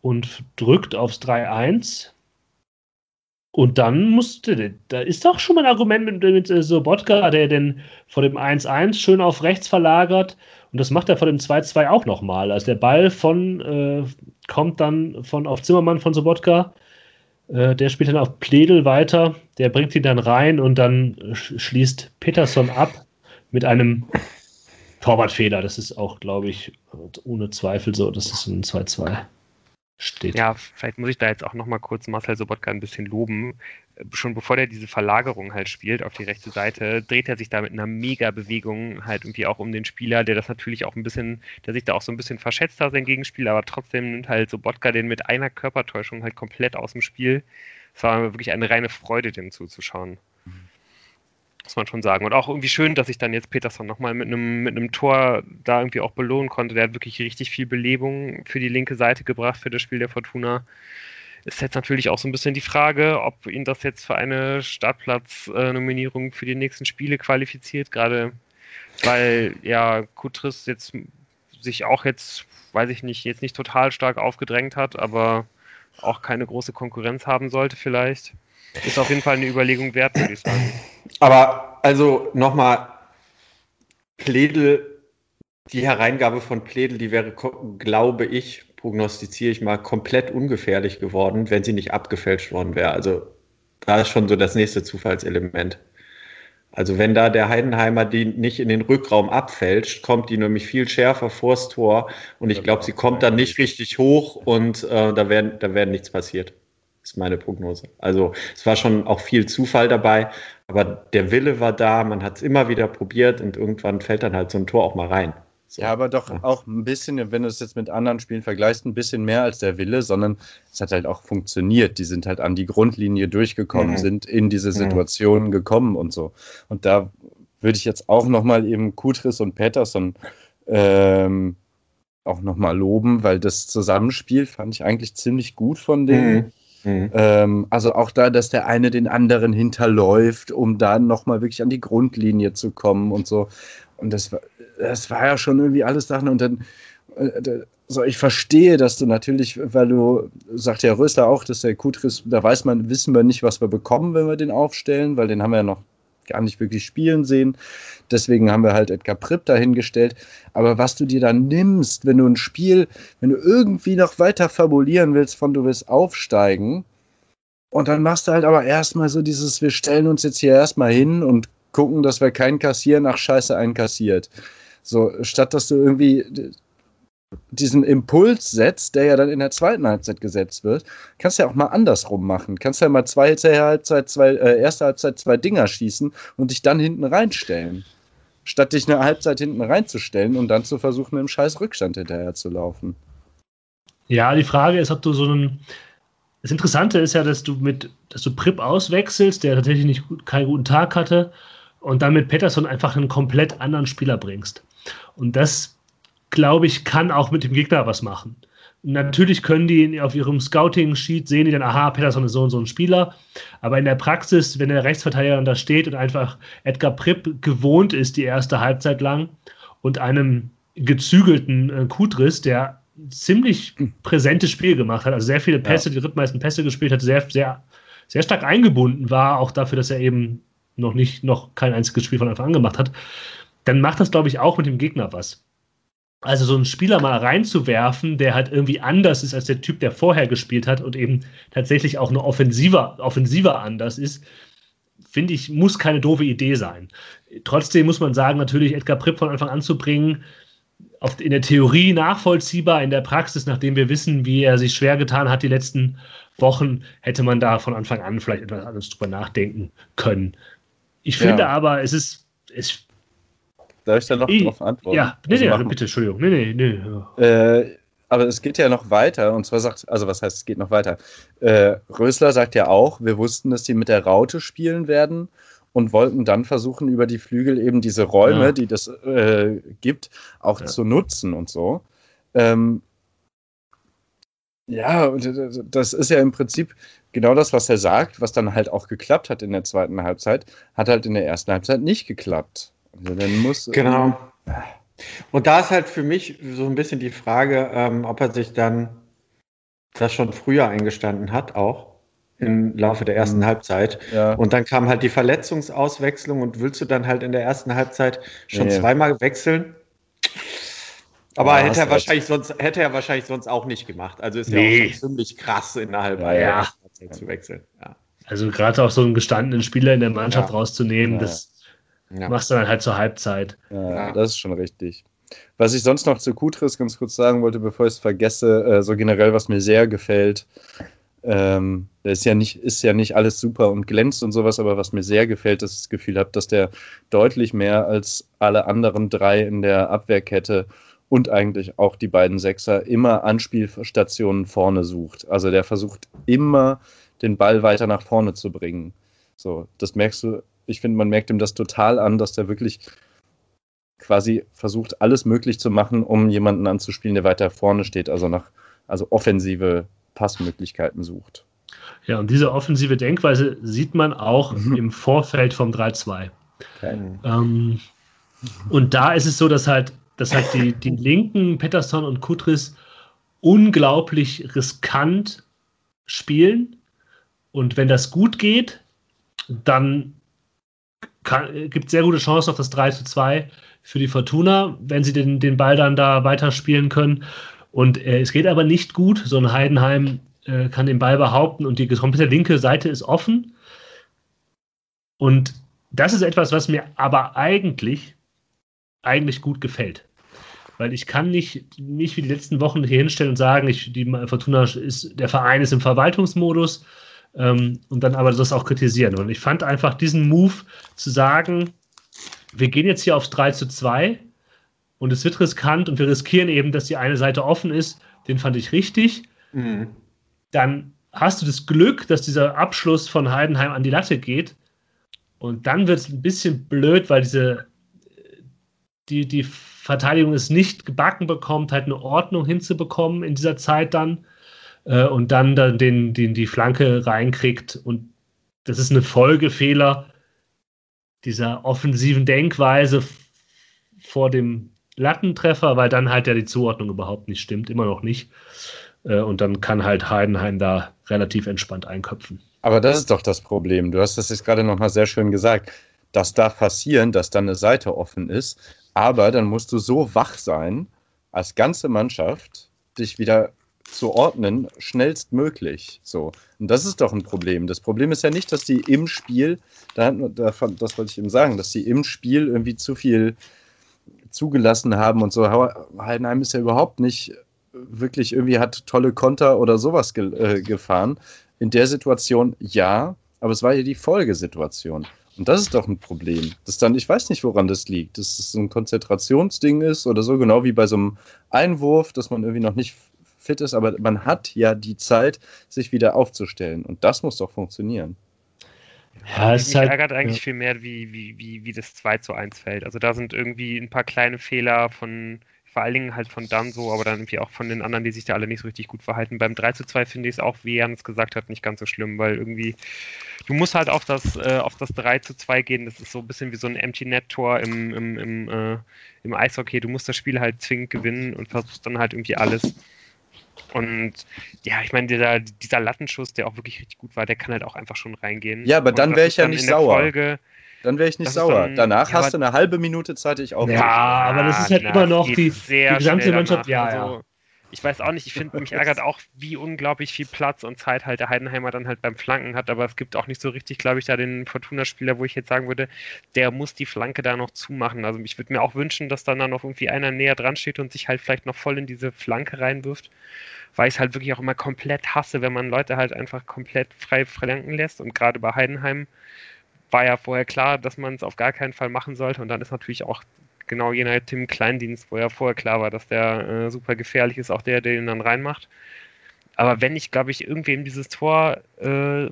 und drückt aufs 3-1. Und dann musste, da ist doch schon mal ein Argument mit, mit äh, Sobotka, der den vor dem 1-1 schön auf rechts verlagert und das macht er vor dem 2-2 auch nochmal. Also der Ball von äh, kommt dann von auf Zimmermann von Sobotka. Äh, der spielt dann auf Pledel weiter. Der bringt ihn dann rein und dann schließt Peterson ab mit einem Torwartfehler. Das ist auch, glaube ich, ohne Zweifel so. Das ist ein 2-2 steht. Ja, vielleicht muss ich da jetzt auch nochmal kurz Marcel Sobotka ein bisschen loben. Schon bevor der diese Verlagerung halt spielt auf die rechte Seite, dreht er sich da mit einer Mega-Bewegung halt irgendwie auch um den Spieler, der das natürlich auch ein bisschen, der sich da auch so ein bisschen verschätzt hat, sein Gegenspieler, aber trotzdem nimmt halt Sobotka den mit einer Körpertäuschung halt komplett aus dem Spiel. Es war wirklich eine reine Freude, dem zuzuschauen. Muss man schon sagen. Und auch irgendwie schön, dass ich dann jetzt Peterson nochmal mit einem, mit einem Tor da irgendwie auch belohnen konnte. Der hat wirklich richtig viel Belebung für die linke Seite gebracht für das Spiel der Fortuna. Ist jetzt natürlich auch so ein bisschen die Frage, ob ihn das jetzt für eine Startplatz-Nominierung für die nächsten Spiele qualifiziert, gerade weil ja Kutris jetzt sich auch jetzt, weiß ich nicht, jetzt nicht total stark aufgedrängt hat, aber auch keine große Konkurrenz haben sollte vielleicht. Ist auf jeden Fall eine Überlegung wert, würde ich sagen. Aber also nochmal, Pledel, die Hereingabe von Pledel, die wäre, glaube ich, prognostiziere ich mal, komplett ungefährlich geworden, wenn sie nicht abgefälscht worden wäre. Also da ist schon so das nächste Zufallselement. Also wenn da der Heidenheimer die nicht in den Rückraum abfälscht, kommt die nämlich viel schärfer vors Tor und ich glaube, sie kommt dann nicht richtig hoch und äh, da wäre da wär nichts passiert. ist meine Prognose. Also es war schon auch viel Zufall dabei, aber der Wille war da, man hat es immer wieder probiert und irgendwann fällt dann halt so ein Tor auch mal rein. Ja, aber doch ja. auch ein bisschen, wenn du es jetzt mit anderen Spielen vergleichst, ein bisschen mehr als der Wille, sondern es hat halt auch funktioniert. Die sind halt an die Grundlinie durchgekommen, mhm. sind in diese. Situation mhm. gekommen und so. Und da würde ich jetzt auch nochmal eben Kutris und Peterson ähm, auch nochmal loben, weil das Zusammenspiel fand ich eigentlich ziemlich gut von denen. Mhm. mhm. Ähm, also auch da, dass der eine den anderen hinterläuft, um dann nochmal wirklich an die Grundlinie zu kommen und so. Und das war, das war ja schon irgendwie alles Sachen und dann, äh, so, ich verstehe, dass du natürlich, weil du, sagt ja Rösler auch, dass der Kutris, da weiß man, wissen wir nicht, was wir bekommen, wenn wir den aufstellen, weil den haben wir ja noch gar nicht wirklich spielen sehen. Deswegen haben wir halt Edgar Pripp dahingestellt. Aber was du dir dann nimmst, wenn du ein Spiel, wenn du irgendwie noch weiter fabulieren willst, von du willst aufsteigen, und dann machst du halt aber erstmal so dieses, wir stellen uns jetzt hier erstmal hin und gucken, dass wir keinen kassieren, nach Scheiße einkassiert. So, statt dass du irgendwie diesen Impuls setzt, der ja dann in der zweiten Halbzeit gesetzt wird, kannst du ja auch mal andersrum machen. Kannst ja mal zwei Halbzeit, zwei, äh, erste Halbzeit zwei Dinger schießen und dich dann hinten reinstellen. Statt dich eine Halbzeit hinten reinzustellen und dann zu versuchen, im scheiß Rückstand hinterher zu laufen. Ja, die Frage ist, ob du so einen. Das Interessante ist ja, dass du mit, dass du Prip auswechselst, der tatsächlich nicht gut, keinen guten Tag hatte, und dann mit Peterson einfach einen komplett anderen Spieler bringst. Und das, glaube ich, kann auch mit dem Gegner was machen. Natürlich können die auf ihrem Scouting-Sheet sehen, die dann, aha, Peterson ist so und so ein Spieler. Aber in der Praxis, wenn der Rechtsverteidiger dann da steht und einfach Edgar Pripp gewohnt ist, die erste Halbzeit lang, und einem gezügelten äh, Kudris, der ziemlich präsentes Spiel gemacht hat, also sehr viele Pässe, ja. die drittmeisten Pässe gespielt hat, sehr, sehr, sehr stark eingebunden war, auch dafür, dass er eben noch nicht, noch kein einziges Spiel von Anfang an gemacht hat, dann macht das, glaube ich, auch mit dem Gegner was. Also so einen Spieler mal reinzuwerfen, der halt irgendwie anders ist als der Typ, der vorher gespielt hat und eben tatsächlich auch eine offensiver, offensiver anders ist, finde ich, muss keine doofe Idee sein. Trotzdem muss man sagen, natürlich Edgar Pripp von Anfang an zu bringen, auf, in der Theorie nachvollziehbar, in der Praxis, nachdem wir wissen, wie er sich schwer getan hat die letzten Wochen, hätte man da von Anfang an vielleicht etwas anderes drüber nachdenken können. Ich finde ja. aber, es ist. Es, Darf ich da noch ich, drauf antworten? Ja, nee, also nee, bitte, Entschuldigung. Nee, nee, nee. Äh, aber es geht ja noch weiter, und zwar sagt, also was heißt, es geht noch weiter? Äh, Rösler sagt ja auch, wir wussten, dass die mit der Raute spielen werden und wollten dann versuchen, über die Flügel eben diese Räume, ja. die das äh, gibt, auch ja. zu nutzen und so. Ähm, ja, das ist ja im Prinzip genau das, was er sagt, was dann halt auch geklappt hat in der zweiten Halbzeit, hat halt in der ersten Halbzeit nicht geklappt. Also dann muss. Genau. Und da ist halt für mich so ein bisschen die Frage, ähm, ob er sich dann das schon früher eingestanden hat, auch im Laufe der ersten mhm. Halbzeit. Ja. Und dann kam halt die Verletzungsauswechslung und willst du dann halt in der ersten Halbzeit schon nee. zweimal wechseln? Aber ja, hätte er wahrscheinlich sonst hätte er wahrscheinlich sonst auch nicht gemacht. Also ist nee. ja auch schon ziemlich krass innerhalb ja, ja. zu wechseln. Ja. Also gerade auch so einen gestandenen Spieler in der Mannschaft ja. rauszunehmen, das machst du dann halt zur Halbzeit. Ja, das ist schon richtig. Was ich sonst noch zu Kutris ganz kurz sagen wollte, bevor ich es vergesse, äh, so generell, was mir sehr gefällt, ähm, ist ja nicht, ist ja nicht alles super und glänzt und sowas, aber was mir sehr gefällt, ist das Gefühl habe, dass der deutlich mehr als alle anderen drei in der Abwehrkette und eigentlich auch die beiden Sechser immer Anspielstationen vorne sucht. Also der versucht immer den Ball weiter nach vorne zu bringen. So, das merkst du, ich finde, man merkt ihm das total an, dass der wirklich quasi versucht, alles möglich zu machen, um jemanden anzuspielen, der weiter vorne steht, also nach, also offensive Passmöglichkeiten sucht. Ja, und diese offensive Denkweise sieht man auch mhm. im Vorfeld vom 3-2. Okay. Ähm, und da ist es so, dass halt dass halt die, die Linken, Pettersson und Kutris, unglaublich riskant spielen. Und wenn das gut geht, dann gibt es sehr gute Chancen auf das 3 zu 2 für die Fortuna, wenn sie den, den Ball dann da weiterspielen können. Und äh, es geht aber nicht gut. So ein Heidenheim äh, kann den Ball behaupten und die komplette linke Seite ist offen. Und das ist etwas, was mir aber eigentlich eigentlich gut gefällt. Weil ich kann nicht, nicht wie die letzten Wochen hier hinstellen und sagen, ich, die Fortuna ist, der Verein ist im Verwaltungsmodus ähm, und dann aber das auch kritisieren. Und ich fand einfach diesen Move zu sagen, wir gehen jetzt hier aufs 3 zu 2 und es wird riskant und wir riskieren eben, dass die eine Seite offen ist, den fand ich richtig. Mhm. Dann hast du das Glück, dass dieser Abschluss von Heidenheim an die Latte geht. Und dann wird es ein bisschen blöd, weil diese die, die Verteidigung es nicht gebacken bekommt, halt eine Ordnung hinzubekommen in dieser Zeit dann äh, und dann, dann den, den, die Flanke reinkriegt. Und das ist eine Folgefehler dieser offensiven Denkweise vor dem Lattentreffer, weil dann halt ja die Zuordnung überhaupt nicht stimmt, immer noch nicht. Äh, und dann kann halt Heidenheim da relativ entspannt einköpfen. Aber das ist doch das Problem. Du hast das jetzt gerade nochmal sehr schön gesagt. Das darf passieren, dass dann eine Seite offen ist. Aber dann musst du so wach sein, als ganze Mannschaft, dich wieder zu ordnen, schnellstmöglich. So. Und das ist doch ein Problem. Das Problem ist ja nicht, dass die im Spiel, da, da, das wollte ich eben sagen, dass die im Spiel irgendwie zu viel zugelassen haben und so. Heidenheim ist ja überhaupt nicht wirklich irgendwie hat tolle Konter oder sowas ge äh, gefahren. In der Situation ja, aber es war ja die Folgesituation. Und das ist doch ein Problem. Das dann, ich weiß nicht, woran das liegt. Dass es ein Konzentrationsding ist oder so, genau wie bei so einem Einwurf, dass man irgendwie noch nicht fit ist, aber man hat ja die Zeit, sich wieder aufzustellen. Und das muss doch funktionieren. Ja, es mich halt, ärgert eigentlich ja. viel mehr, wie, wie, wie, wie das 2 zu 1 fällt. Also da sind irgendwie ein paar kleine Fehler von, vor allen Dingen halt von Danso, aber dann irgendwie auch von den anderen, die sich da alle nicht so richtig gut verhalten. Beim 3 zu 2 finde ich es auch, wie Jan es gesagt hat, nicht ganz so schlimm, weil irgendwie, du musst halt auf das, äh, auf das 3 zu 2 gehen. Das ist so ein bisschen wie so ein Empty-Net-Tor im, im, im, äh, im Eishockey. Du musst das Spiel halt zwingend gewinnen und versuchst dann halt irgendwie alles. Und ja, ich meine, dieser, dieser Lattenschuss, der auch wirklich richtig gut war, der kann halt auch einfach schon reingehen. Ja, aber dann wäre ich ja nicht sauer. Folge, dann wäre ich nicht sauer. Dann, Danach ja, hast du eine halbe Minute Zeit, dich auch. Ja, aber das ist halt na, immer noch die, die gesamte Mannschaft. Ja, also, ja. Ich weiß auch nicht, ich finde, mich ärgert auch, wie unglaublich viel Platz und Zeit halt der Heidenheimer dann halt beim Flanken hat, aber es gibt auch nicht so richtig, glaube ich, da den Fortuna-Spieler, wo ich jetzt sagen würde, der muss die Flanke da noch zumachen. Also ich würde mir auch wünschen, dass dann da noch irgendwie einer näher dran steht und sich halt vielleicht noch voll in diese Flanke reinwirft, weil ich es halt wirklich auch immer komplett hasse, wenn man Leute halt einfach komplett frei flanken lässt und gerade bei Heidenheim war ja vorher klar, dass man es auf gar keinen Fall machen sollte. Und dann ist natürlich auch genau jener Tim Kleindienst, wo ja vorher klar war, dass der äh, super gefährlich ist, auch der, der ihn dann reinmacht. Aber wenn ich, glaube ich, irgendwem dieses Tor äh,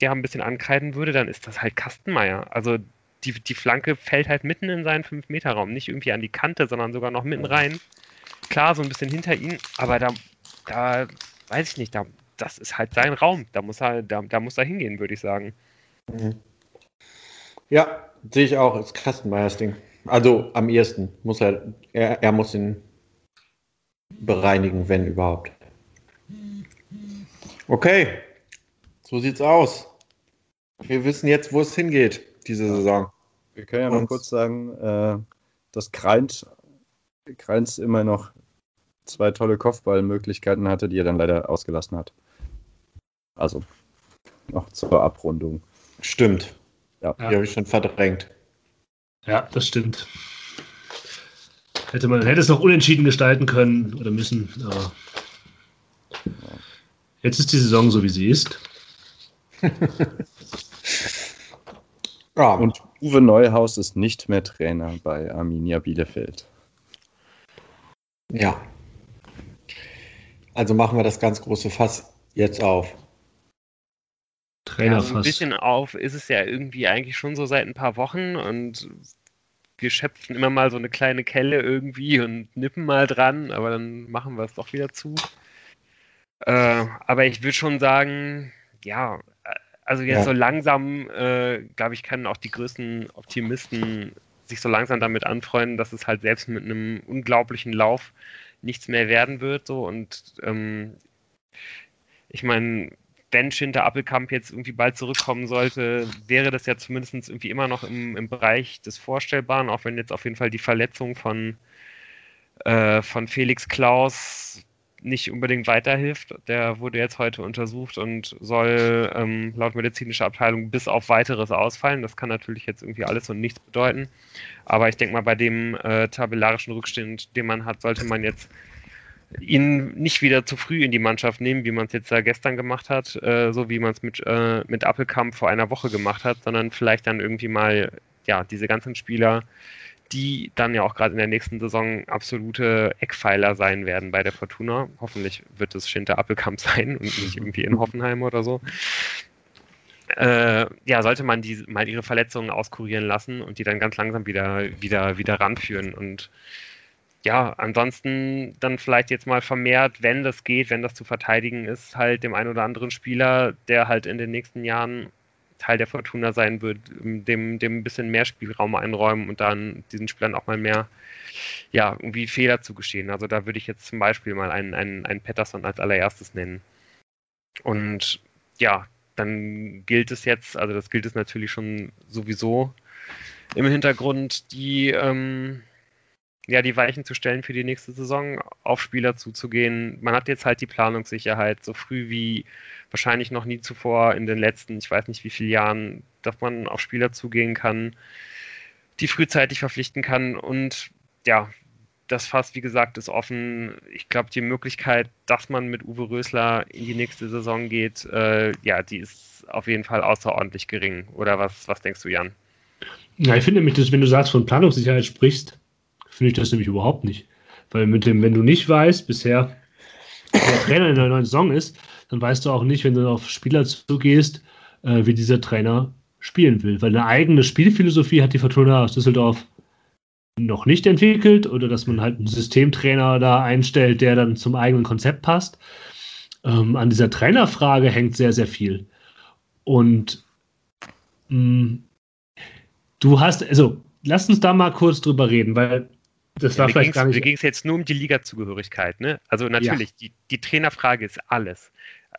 ja ein bisschen ankreiden würde, dann ist das halt Kastenmeier. Also die, die Flanke fällt halt mitten in seinen 5-Meter-Raum. Nicht irgendwie an die Kante, sondern sogar noch mitten rein. Klar, so ein bisschen hinter ihn, aber da, da weiß ich nicht, da, das ist halt sein Raum. Da muss er, da, da muss er hingehen, würde ich sagen. Mhm. Ja, sehe ich auch, ist Kastenmeyers Ding. Also am ehesten muss er, er, er muss ihn bereinigen, wenn überhaupt. Okay, so sieht's aus. Wir wissen jetzt, wo es hingeht, diese Saison. Wir können ja mal kurz sagen, äh, dass Kreins, Kreins immer noch zwei tolle Kopfballmöglichkeiten hatte, die er dann leider ausgelassen hat. Also noch zur Abrundung. Stimmt. Ja, ja. die habe ich schon verdrängt. Ja, das stimmt. Hätte man hätte es noch unentschieden gestalten können oder müssen, aber jetzt ist die Saison so, wie sie ist. ja. Und Uwe Neuhaus ist nicht mehr Trainer bei Arminia Bielefeld. Ja. Also machen wir das ganz große Fass jetzt auf. Trainer ja, so ein bisschen auf ist es ja irgendwie eigentlich schon so seit ein paar Wochen und wir schöpfen immer mal so eine kleine Kelle irgendwie und nippen mal dran, aber dann machen wir es doch wieder zu. Äh, aber ich würde schon sagen, ja, also jetzt ja. so langsam, äh, glaube ich, können auch die größten Optimisten sich so langsam damit anfreunden, dass es halt selbst mit einem unglaublichen Lauf nichts mehr werden wird. So und ähm, ich meine, wenn Schinter Appelkamp jetzt irgendwie bald zurückkommen sollte, wäre das ja zumindest irgendwie immer noch im, im Bereich des Vorstellbaren, auch wenn jetzt auf jeden Fall die Verletzung von, äh, von Felix Klaus nicht unbedingt weiterhilft. Der wurde jetzt heute untersucht und soll ähm, laut medizinischer Abteilung bis auf weiteres ausfallen. Das kann natürlich jetzt irgendwie alles und nichts bedeuten. Aber ich denke mal, bei dem äh, tabellarischen Rückstand, den man hat, sollte man jetzt ihn nicht wieder zu früh in die Mannschaft nehmen, wie man es jetzt da gestern gemacht hat, äh, so wie man es mit, äh, mit Appelkamp vor einer Woche gemacht hat, sondern vielleicht dann irgendwie mal ja, diese ganzen Spieler die dann ja auch gerade in der nächsten Saison absolute Eckpfeiler sein werden bei der Fortuna. Hoffentlich wird es Schinter Appelkamp sein und nicht irgendwie in Hoffenheim oder so. Äh, ja, sollte man die mal ihre Verletzungen auskurieren lassen und die dann ganz langsam wieder, wieder, wieder ranführen. Und ja, ansonsten dann vielleicht jetzt mal vermehrt, wenn das geht, wenn das zu verteidigen ist, halt dem einen oder anderen Spieler, der halt in den nächsten Jahren Teil der Fortuna sein wird, dem, dem ein bisschen mehr Spielraum einräumen und dann diesen Spielern auch mal mehr, ja, irgendwie Fehler zugestehen. Also da würde ich jetzt zum Beispiel mal einen, einen, einen Patterson als allererstes nennen. Und ja, dann gilt es jetzt, also das gilt es natürlich schon sowieso im Hintergrund, die, ähm, ja, die Weichen zu stellen für die nächste Saison, auf Spieler zuzugehen. Man hat jetzt halt die Planungssicherheit so früh wie wahrscheinlich noch nie zuvor in den letzten, ich weiß nicht wie viele Jahren, dass man auf Spieler zugehen kann, die frühzeitig verpflichten kann und ja, das Fass, wie gesagt, ist offen. Ich glaube, die Möglichkeit, dass man mit Uwe Rösler in die nächste Saison geht, äh, ja, die ist auf jeden Fall außerordentlich gering. Oder was, was denkst du, Jan? Ja, ich finde nämlich, dass, wenn du sagst, von Planungssicherheit sprichst, finde ich das nämlich überhaupt nicht. Weil mit dem, wenn du nicht weißt, bisher, wer Trainer in der neuen Saison ist, dann weißt du auch nicht, wenn du auf Spieler zugehst, äh, wie dieser Trainer spielen will. Weil eine eigene Spielphilosophie hat die Fortuna aus Düsseldorf noch nicht entwickelt oder dass man halt einen Systemtrainer da einstellt, der dann zum eigenen Konzept passt. Ähm, an dieser Trainerfrage hängt sehr, sehr viel. Und mh, mm, du hast, also lass uns da mal kurz drüber reden, weil das war ja, vielleicht gar nicht. Mir ging es jetzt nur um die Liga-Zugehörigkeit, ne? Also natürlich, ja. die, die Trainerfrage ist alles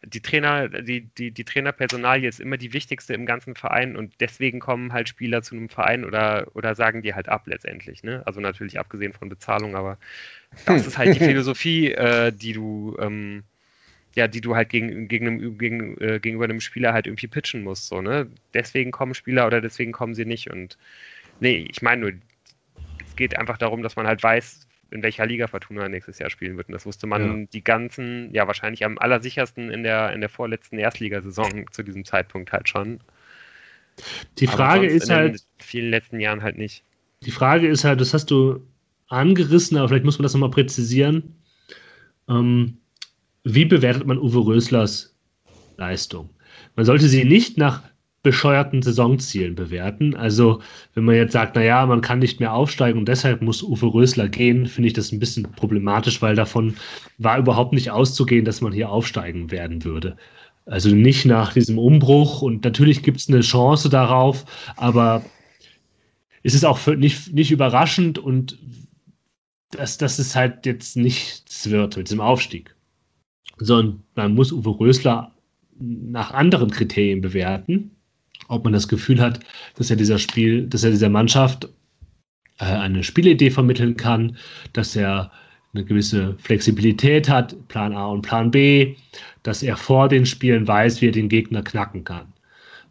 die Trainer, die, die, die Trainerpersonalie ist immer die wichtigste im ganzen Verein und deswegen kommen halt Spieler zu einem Verein oder, oder sagen die halt ab letztendlich. Ne? Also natürlich abgesehen von Bezahlung, aber das ist halt die Philosophie, äh, die du, ähm, ja, die du halt gegen, gegen einem, gegen, äh, gegenüber einem Spieler halt irgendwie pitchen musst. So, ne? Deswegen kommen Spieler oder deswegen kommen sie nicht. Und nee, ich meine nur, es geht einfach darum, dass man halt weiß, in welcher Liga Fortuna nächstes Jahr spielen wird. Und das wusste man ja. die ganzen, ja wahrscheinlich am allersichersten in der, in der vorletzten Erstligasaison zu diesem Zeitpunkt halt schon. Die Frage ist in halt. In vielen letzten Jahren halt nicht. Die Frage ist halt, das hast du angerissen, aber vielleicht muss man das nochmal präzisieren. Ähm, wie bewertet man Uwe Röslers Leistung? Man sollte sie nicht nach bescheuerten Saisonzielen bewerten. Also, wenn man jetzt sagt, naja, man kann nicht mehr aufsteigen und deshalb muss Uwe Rösler gehen, finde ich das ein bisschen problematisch, weil davon war überhaupt nicht auszugehen, dass man hier aufsteigen werden würde. Also nicht nach diesem Umbruch und natürlich gibt es eine Chance darauf, aber es ist auch nicht, nicht überraschend und dass, dass es halt jetzt nichts wird mit diesem Aufstieg. Sondern man muss Uwe Rösler nach anderen Kriterien bewerten ob man das Gefühl hat, dass er dieser Spiel, dass er dieser Mannschaft äh, eine Spielidee vermitteln kann, dass er eine gewisse Flexibilität hat, Plan A und Plan B, dass er vor den Spielen weiß, wie er den Gegner knacken kann.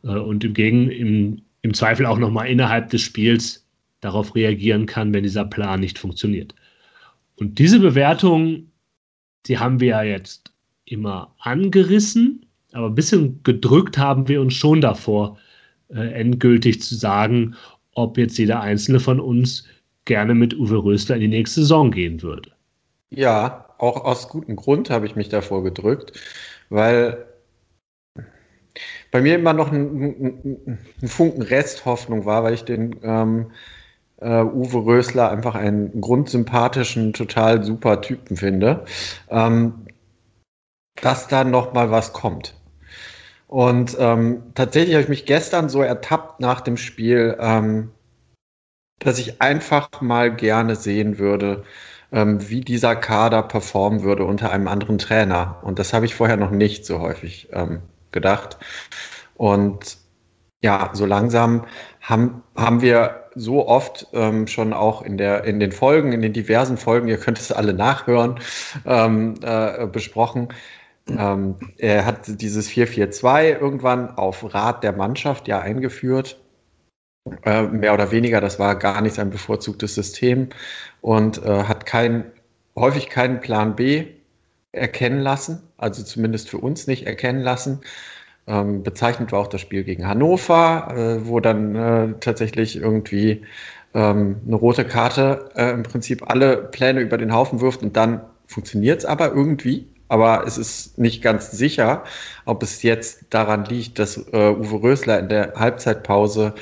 Äh, und im, Gegen, im, im Zweifel auch nochmal innerhalb des Spiels darauf reagieren kann, wenn dieser Plan nicht funktioniert. Und diese Bewertung, die haben wir ja jetzt immer angerissen, aber ein bisschen gedrückt haben wir uns schon davor, äh, endgültig zu sagen, ob jetzt jeder einzelne von uns gerne mit Uwe Rösler in die nächste Saison gehen würde. Ja, auch aus gutem Grund habe ich mich davor gedrückt, weil bei mir immer noch ein, ein, Funken Resthoffnung war, weil ich den ähm, äh, Uwe Rösler einfach einen grundsympathischen, total super Typen finde, ähm, dass da noch mal was kommt. Und ähm, tatsächlich habe ich mich gestern so ertappt nach dem Spiel, ähm, dass ich einfach mal gerne sehen würde, ähm, wie dieser Kader performen würde unter einem anderen Trainer. Und das habe ich vorher noch nicht so häufig ähm, gedacht. Und ja, so langsam haben, haben wir so oft ähm, schon auch in, der, in den Folgen, in den diversen Folgen, ihr könnt es alle nachhören, ähm, äh, besprochen. Ähm, er hat dieses 4-4-2 irgendwann auf Rat der Mannschaft ja eingeführt. Äh, mehr oder weniger, das war gar nicht sein bevorzugtes System und äh, hat kein, häufig keinen Plan B erkennen lassen, also zumindest für uns nicht erkennen lassen. Ähm, bezeichnet war auch das Spiel gegen Hannover, äh, wo dann äh, tatsächlich irgendwie ähm, eine rote Karte äh, im Prinzip alle Pläne über den Haufen wirft und dann funktioniert es aber irgendwie. Aber es ist nicht ganz sicher, ob es jetzt daran liegt, dass äh, Uwe Rösler in der Halbzeitpause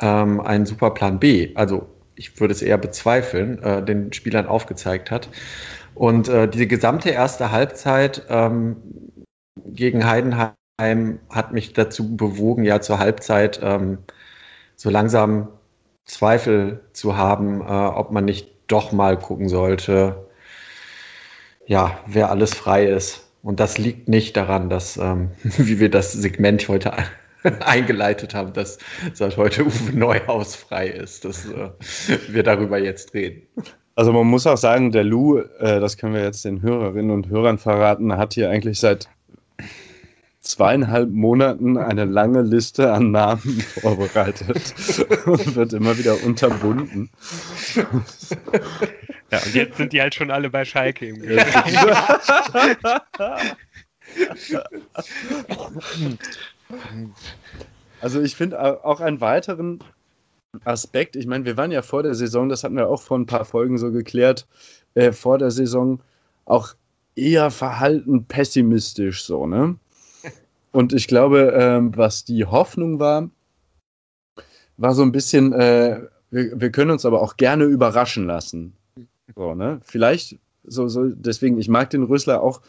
ähm, einen Superplan B, also ich würde es eher bezweifeln, äh, den Spielern aufgezeigt hat. Und äh, diese gesamte erste Halbzeit ähm, gegen Heidenheim hat mich dazu bewogen, ja zur Halbzeit ähm, so langsam Zweifel zu haben, äh, ob man nicht doch mal gucken sollte, ja, wer alles frei ist. Und das liegt nicht daran, dass, ähm, wie wir das Segment heute eingeleitet haben, dass seit heute Uwe Neuhaus frei ist, dass äh, wir darüber jetzt reden. Also man muss auch sagen, der Lou, äh, das können wir jetzt den Hörerinnen und Hörern verraten, hat hier eigentlich seit zweieinhalb Monaten eine lange Liste an Namen vorbereitet und wird immer wieder unterbunden. Ja, und jetzt sind die halt schon alle bei Schalke im Also ich finde auch einen weiteren Aspekt, ich meine, wir waren ja vor der Saison, das hatten wir auch vor ein paar Folgen so geklärt, äh, vor der Saison auch eher verhalten pessimistisch so, ne? Und ich glaube, ähm, was die Hoffnung war, war so ein bisschen, äh, wir, wir, können uns aber auch gerne überraschen lassen. So, ne? Vielleicht, so, so, deswegen, ich mag den Rösler auch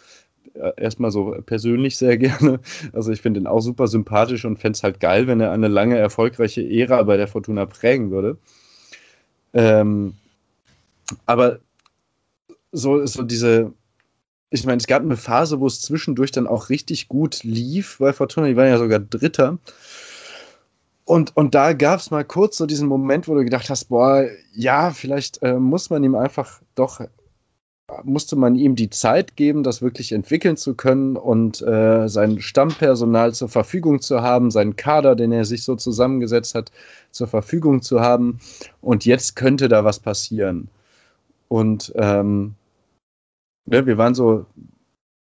äh, erstmal so persönlich sehr gerne. Also ich finde ihn auch super sympathisch und fände es halt geil, wenn er eine lange erfolgreiche Ära bei der Fortuna prägen würde. Ähm, aber so, so diese, ich meine, es gab eine Phase, wo es zwischendurch dann auch richtig gut lief bei Fortuna. Die waren ja sogar Dritter. Und, und da gab es mal kurz so diesen Moment, wo du gedacht hast, boah, ja, vielleicht äh, muss man ihm einfach doch, musste man ihm die Zeit geben, das wirklich entwickeln zu können und äh, sein Stammpersonal zur Verfügung zu haben, seinen Kader, den er sich so zusammengesetzt hat, zur Verfügung zu haben. Und jetzt könnte da was passieren. Und ähm, ja, wir waren so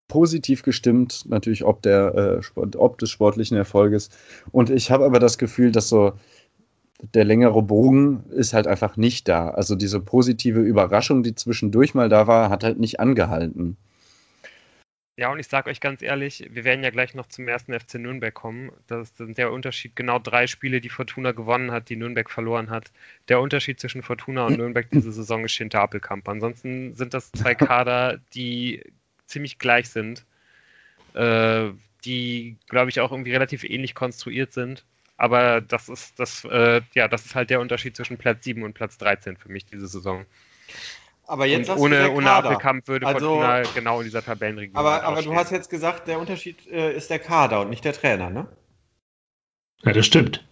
positiv gestimmt, natürlich ob, der, äh, ob des sportlichen Erfolges. Und ich habe aber das Gefühl, dass so der längere Bogen ist halt einfach nicht da. Also diese positive Überraschung, die zwischendurch mal da war, hat halt nicht angehalten. Ja, und ich sage euch ganz ehrlich, wir werden ja gleich noch zum ersten FC Nürnberg kommen. Das sind der Unterschied, genau drei Spiele, die Fortuna gewonnen hat, die Nürnberg verloren hat. Der Unterschied zwischen Fortuna und Nürnberg diese Saison ist Schinter Appelkamp. Ansonsten sind das zwei Kader, die ziemlich gleich sind, äh, die, glaube ich, auch irgendwie relativ ähnlich konstruiert sind. Aber das ist, das, äh, ja, das ist halt der Unterschied zwischen Platz 7 und Platz 13 für mich diese Saison. Aber jetzt ohne, ohne Appelkamp würde also, Fortuna genau in dieser Tabellenregion. Aber, aber du hast jetzt gesagt, der Unterschied äh, ist der Kader und nicht der Trainer, ne? Ja, das stimmt.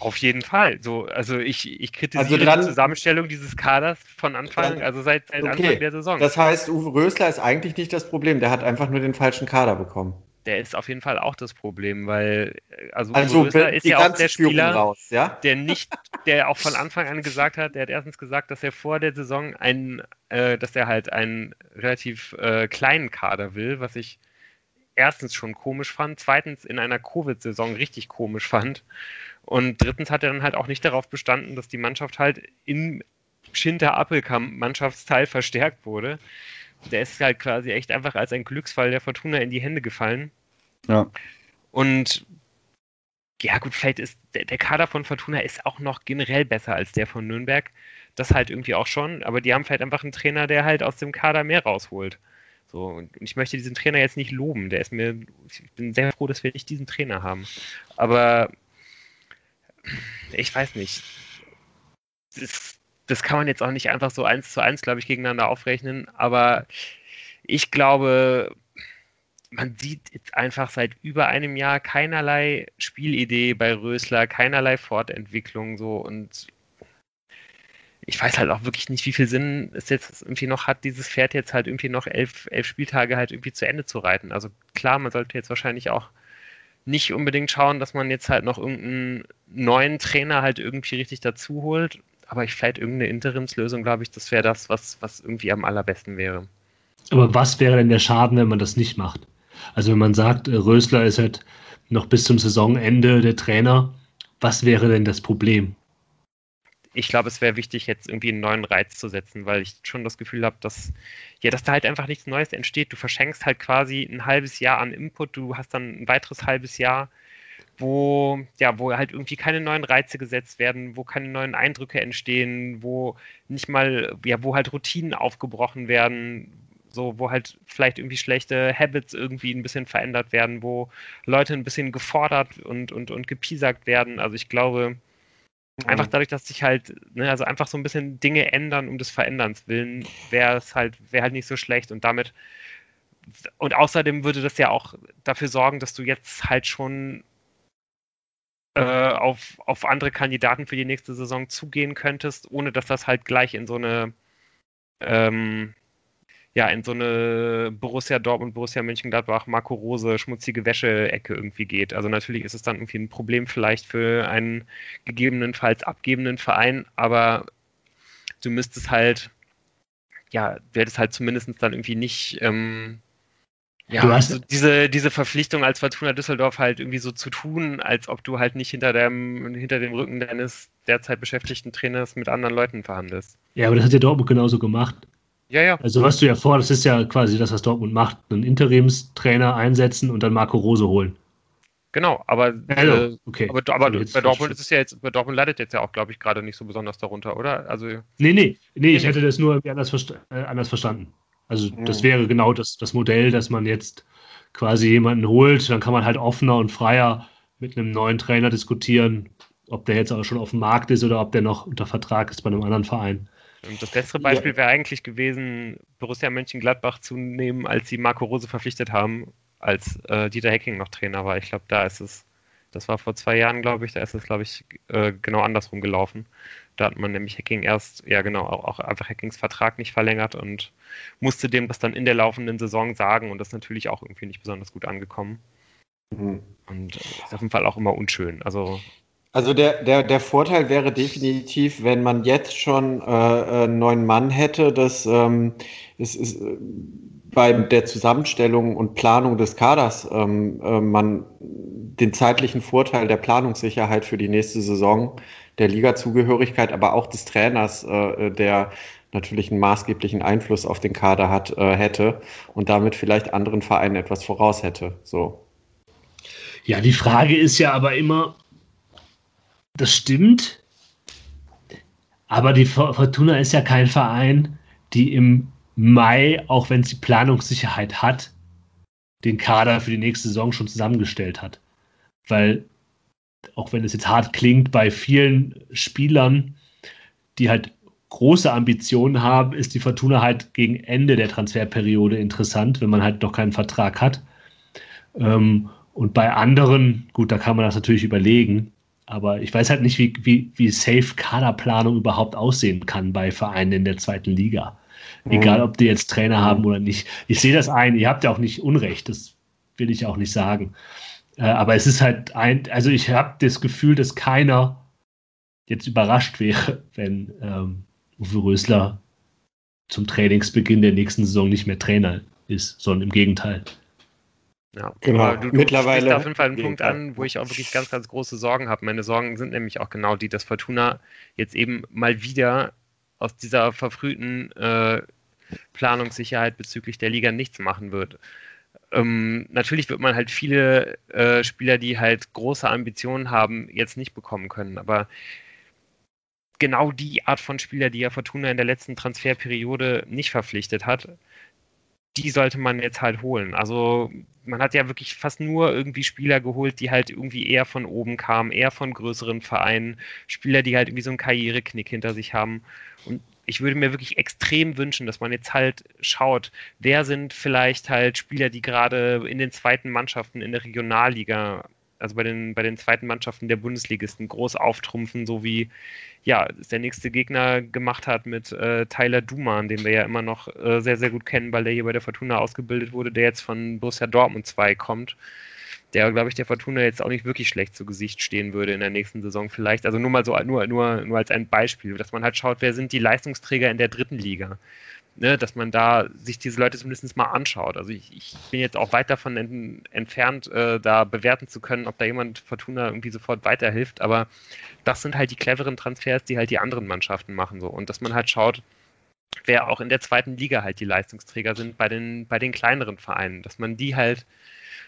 Auf jeden Fall. So, also ich, ich kritisiere also dran, die Zusammenstellung dieses Kaders von Anfang, dran, also seit, seit okay. Anfang der Saison. Das heißt, Uwe Rösler ist eigentlich nicht das Problem, der hat einfach nur den falschen Kader bekommen der ist auf jeden Fall auch das Problem, weil äh, also, also ist ja auch der Spieler, raus, ja? der nicht, der auch von Anfang an gesagt hat, der hat erstens gesagt, dass er vor der Saison einen, äh, dass er halt einen relativ äh, kleinen Kader will, was ich erstens schon komisch fand, zweitens in einer Covid-Saison richtig komisch fand und drittens hat er dann halt auch nicht darauf bestanden, dass die Mannschaft halt im Schinter-Appelkamp-Mannschaftsteil verstärkt wurde. Der ist halt quasi echt einfach als ein Glücksfall der Fortuna in die Hände gefallen. Ja. Und ja, gut, vielleicht ist der, der, Kader von Fortuna ist auch noch generell besser als der von Nürnberg. Das halt irgendwie auch schon, aber die haben vielleicht einfach einen Trainer, der halt aus dem Kader mehr rausholt. So, und ich möchte diesen Trainer jetzt nicht loben. Der ist mir, ich bin sehr froh, dass wir nicht diesen Trainer haben. Aber ich weiß nicht. Das, das kann man jetzt auch nicht einfach so eins zu eins, glaube ich, gegeneinander aufrechnen. Aber ich glaube, man sieht jetzt einfach seit über einem Jahr keinerlei Spielidee bei Rösler, keinerlei Fortentwicklung so und ich weiß halt auch wirklich nicht, wie viel Sinn es jetzt irgendwie noch hat, dieses Pferd jetzt halt irgendwie noch elf, elf Spieltage halt irgendwie zu Ende zu reiten. Also klar, man sollte jetzt wahrscheinlich auch nicht unbedingt schauen, dass man jetzt halt noch irgendeinen neuen Trainer halt irgendwie richtig dazu holt. Aber ich vielleicht irgendeine Interimslösung, glaube ich, das wäre das, was, was irgendwie am allerbesten wäre. Aber was wäre denn der Schaden, wenn man das nicht macht? Also wenn man sagt, äh, Rösler ist halt noch bis zum Saisonende der Trainer, was wäre denn das Problem? Ich glaube, es wäre wichtig, jetzt irgendwie einen neuen Reiz zu setzen, weil ich schon das Gefühl habe, dass, ja, dass da halt einfach nichts Neues entsteht. Du verschenkst halt quasi ein halbes Jahr an Input, du hast dann ein weiteres halbes Jahr, wo, ja, wo halt irgendwie keine neuen Reize gesetzt werden, wo keine neuen Eindrücke entstehen, wo nicht mal, ja, wo halt Routinen aufgebrochen werden, so, wo halt vielleicht irgendwie schlechte Habits irgendwie ein bisschen verändert werden, wo Leute ein bisschen gefordert und, und, und gepiesackt werden. Also ich glaube, einfach dadurch, dass sich halt, ne, also einfach so ein bisschen Dinge ändern um des Veränderns willen, wäre es halt, wäre halt nicht so schlecht und damit und außerdem würde das ja auch dafür sorgen, dass du jetzt halt schon äh, auf, auf andere Kandidaten für die nächste Saison zugehen könntest, ohne dass das halt gleich in so eine ähm, ja, in so eine Borussia Dortmund, Borussia Mönchengladbach, Marco Rose, schmutzige Wäsche-Ecke irgendwie geht. Also natürlich ist es dann irgendwie ein Problem vielleicht für einen gegebenenfalls abgebenden Verein, aber du müsstest halt, ja, du hättest halt zumindest dann irgendwie nicht, ähm, ja, also diese, diese Verpflichtung als Fortuna Düsseldorf halt irgendwie so zu tun, als ob du halt nicht hinter dem, hinter dem Rücken deines derzeit beschäftigten Trainers mit anderen Leuten verhandelst. Ja, aber das hat ja Dortmund genauso gemacht. Ja, ja. Also was du ja vor, das ist ja quasi das, was Dortmund macht, einen Interimstrainer einsetzen und dann Marco Rose holen. Genau, aber, äh, okay. aber, aber bei Dortmund ist es ja jetzt, bei Dortmund leidet jetzt ja auch, glaube ich, gerade nicht so besonders darunter, oder? Also, nee, nee, nee, ich hätte das nur anders, versta äh, anders verstanden. Also mhm. das wäre genau das, das Modell, dass man jetzt quasi jemanden holt, dann kann man halt offener und freier mit einem neuen Trainer diskutieren, ob der jetzt auch schon auf dem Markt ist oder ob der noch unter Vertrag ist bei einem anderen Verein. Das bessere Beispiel ja. wäre eigentlich gewesen, Borussia Mönchengladbach zu nehmen, als sie Marco Rose verpflichtet haben, als äh, Dieter Hecking noch Trainer war. Ich glaube, da ist es, das war vor zwei Jahren, glaube ich, da ist es, glaube ich, äh, genau andersrum gelaufen. Da hat man nämlich Hacking erst, ja genau, auch, auch einfach Hackings Vertrag nicht verlängert und musste dem das dann in der laufenden Saison sagen und das ist natürlich auch irgendwie nicht besonders gut angekommen. Mhm. Und äh, ist auf jeden Fall auch immer unschön. Also also der, der, der Vorteil wäre definitiv, wenn man jetzt schon äh, äh einen neuen Mann hätte, dass ähm, es ist äh, bei der Zusammenstellung und Planung des Kaders ähm, äh, man den zeitlichen Vorteil der Planungssicherheit für die nächste Saison, der Ligazugehörigkeit, aber auch des Trainers, äh, der natürlich einen maßgeblichen Einfluss auf den Kader hat, äh, hätte und damit vielleicht anderen Vereinen etwas voraus hätte. So. Ja, die Frage ist ja aber immer, das stimmt. Aber die Fortuna ist ja kein Verein, die im Mai, auch wenn sie Planungssicherheit hat, den Kader für die nächste Saison schon zusammengestellt hat. Weil, auch wenn es jetzt hart klingt, bei vielen Spielern, die halt große Ambitionen haben, ist die Fortuna halt gegen Ende der Transferperiode interessant, wenn man halt noch keinen Vertrag hat. Ähm, und bei anderen, gut, da kann man das natürlich überlegen, aber ich weiß halt nicht, wie, wie, wie safe Kaderplanung überhaupt aussehen kann bei Vereinen in der zweiten Liga. Mhm. Egal, ob die jetzt Trainer haben oder nicht. Ich sehe das ein, ihr habt ja auch nicht Unrecht, das will ich auch nicht sagen. Äh, aber es ist halt ein, also ich habe das Gefühl, dass keiner jetzt überrascht wäre, wenn ähm, Uwe Rösler zum Trainingsbeginn der nächsten Saison nicht mehr Trainer ist, sondern im Gegenteil. Ja, genau. du, du Mittlerweile auf jeden Fall einen Punkt an, wo ich auch wirklich ganz, ganz große Sorgen habe. Meine Sorgen sind nämlich auch genau die, dass Fortuna jetzt eben mal wieder aus dieser verfrühten äh, Planungssicherheit bezüglich der Liga nichts machen wird. Ähm, natürlich wird man halt viele äh, Spieler, die halt große Ambitionen haben, jetzt nicht bekommen können. Aber genau die Art von Spieler, die ja Fortuna in der letzten Transferperiode nicht verpflichtet hat, die sollte man jetzt halt holen. Also man hat ja wirklich fast nur irgendwie Spieler geholt, die halt irgendwie eher von oben kamen, eher von größeren Vereinen, Spieler, die halt irgendwie so einen Karriereknick hinter sich haben. Und ich würde mir wirklich extrem wünschen, dass man jetzt halt schaut, wer sind vielleicht halt Spieler, die gerade in den zweiten Mannschaften in der Regionalliga, also bei den, bei den zweiten Mannschaften der Bundesligisten groß auftrumpfen, so wie ja, es der nächste Gegner gemacht hat mit äh, Tyler Duman, den wir ja immer noch äh, sehr, sehr gut kennen, weil der hier bei der Fortuna ausgebildet wurde, der jetzt von Borussia Dortmund 2 kommt der, glaube ich, der Fortuna jetzt auch nicht wirklich schlecht zu Gesicht stehen würde in der nächsten Saison vielleicht. Also nur mal so, nur, nur, nur als ein Beispiel, dass man halt schaut, wer sind die Leistungsträger in der dritten Liga. Ne, dass man da sich diese Leute zumindest mal anschaut. Also ich, ich bin jetzt auch weit davon en, entfernt, äh, da bewerten zu können, ob da jemand Fortuna irgendwie sofort weiterhilft, aber das sind halt die cleveren Transfers, die halt die anderen Mannschaften machen so. Und dass man halt schaut, wer auch in der zweiten Liga halt die Leistungsträger sind bei den, bei den kleineren Vereinen, dass man die halt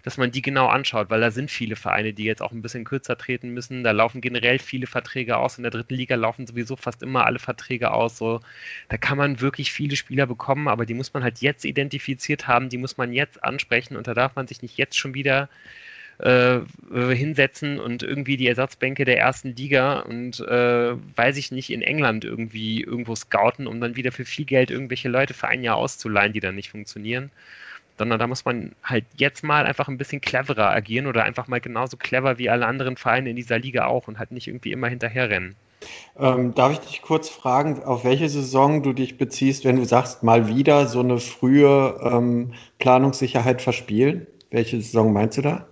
dass man die genau anschaut, weil da sind viele Vereine, die jetzt auch ein bisschen kürzer treten müssen. Da laufen generell viele Verträge aus. In der dritten Liga laufen sowieso fast immer alle Verträge aus. So, da kann man wirklich viele Spieler bekommen, aber die muss man halt jetzt identifiziert haben, die muss man jetzt ansprechen und da darf man sich nicht jetzt schon wieder äh, hinsetzen und irgendwie die Ersatzbänke der ersten Liga und äh, weiß ich nicht, in England irgendwie irgendwo scouten, um dann wieder für viel Geld irgendwelche Leute für ein Jahr auszuleihen, die dann nicht funktionieren sondern da muss man halt jetzt mal einfach ein bisschen cleverer agieren oder einfach mal genauso clever wie alle anderen Vereine in dieser Liga auch und halt nicht irgendwie immer hinterherrennen. Ähm, darf ich dich kurz fragen, auf welche Saison du dich beziehst, wenn du sagst, mal wieder so eine frühe ähm, Planungssicherheit verspielen? Welche Saison meinst du da?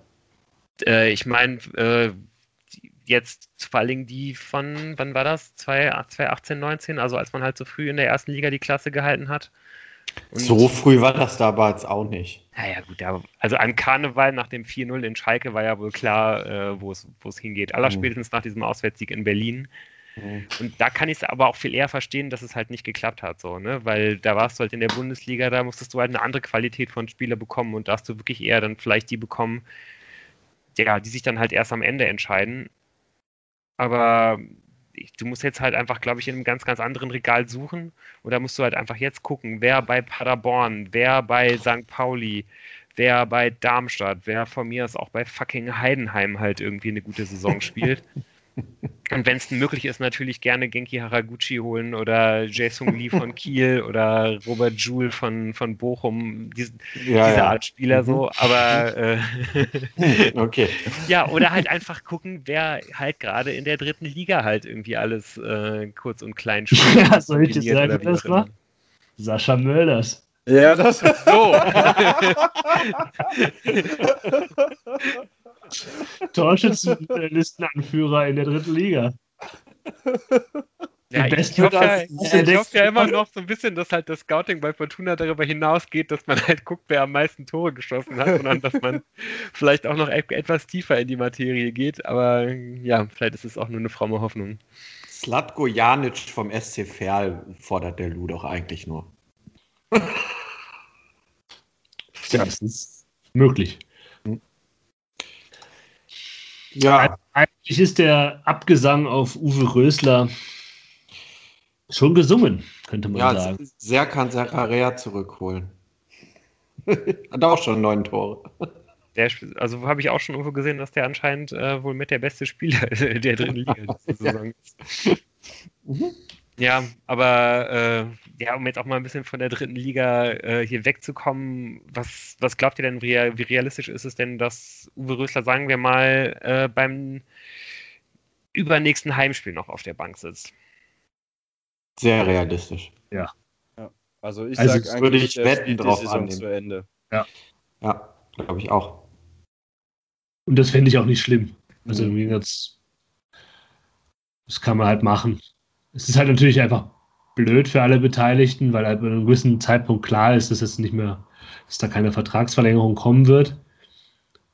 Äh, ich meine, äh, jetzt vor allem die von, wann war das? 2018, 19, also als man halt so früh in der ersten Liga die Klasse gehalten hat. Und so früh war das da aber jetzt auch nicht. Naja, gut, also an Karneval nach dem 4-0 in Schalke war ja wohl klar, äh, wo es hingeht. Allerspätestens mhm. nach diesem Auswärtssieg in Berlin. Mhm. Und da kann ich es aber auch viel eher verstehen, dass es halt nicht geklappt hat, so, ne? Weil da warst du halt in der Bundesliga, da musstest du halt eine andere Qualität von Spieler bekommen und da hast du wirklich eher dann vielleicht die bekommen, ja, die sich dann halt erst am Ende entscheiden. Aber du musst jetzt halt einfach, glaube ich, in einem ganz, ganz anderen Regal suchen. Und da musst du halt einfach jetzt gucken, wer bei Paderborn, wer bei St. Pauli, wer bei Darmstadt, wer von mir aus auch bei fucking Heidenheim halt irgendwie eine gute Saison spielt. Und wenn es möglich ist, natürlich gerne Genki Haraguchi holen oder Jason Lee von Kiel oder Robert Joule von, von Bochum, diese, ja, diese ja. Art Spieler mhm. so. Aber äh, okay. ja, oder halt einfach gucken, wer halt gerade in der dritten Liga halt irgendwie alles äh, kurz und klein spielt. Ja, soll ich das sagen, das war? Sascha Mölders. Ja, das ist so. Torschützenlistenanführer in der dritten Liga. Ja, ich hoffe ja, ich hoff ja immer noch so ein bisschen, dass halt das Scouting bei Fortuna darüber hinausgeht, dass man halt guckt, wer am meisten Tore geschossen hat, sondern dass man vielleicht auch noch etwas tiefer in die Materie geht. Aber ja, vielleicht ist es auch nur eine fromme Hoffnung. Slatko Janic vom SC Verl fordert der Lu doch eigentlich nur. ja, das ist möglich. Ja. Eigentlich ist der Abgesang auf Uwe Rösler schon gesungen, könnte man ja, sagen. Sehr kann Serrarea zurückholen. Hat auch schon neun Tore. Der, also habe ich auch schon irgendwo gesehen, dass der anscheinend äh, wohl mit der beste Spieler der dritten Liga diese Saison ist. Mhm. Ja, aber äh, ja, um jetzt auch mal ein bisschen von der dritten Liga äh, hier wegzukommen, was, was glaubt ihr denn, wie, wie, realistisch ist es denn, dass Uwe Rösler, sagen wir mal, äh, beim übernächsten Heimspiel noch auf der Bank sitzt? Sehr realistisch. Ja. ja. Also ich also sag würde ich wetten drauf annehmen. zu Ende. Ja. Ja, glaube ich auch. Und das fände ich auch nicht schlimm. Also mhm. jetzt, das kann man halt machen es ist halt natürlich einfach blöd für alle Beteiligten, weil halt bei einem gewissen Zeitpunkt klar ist, dass jetzt nicht mehr, dass da keine Vertragsverlängerung kommen wird.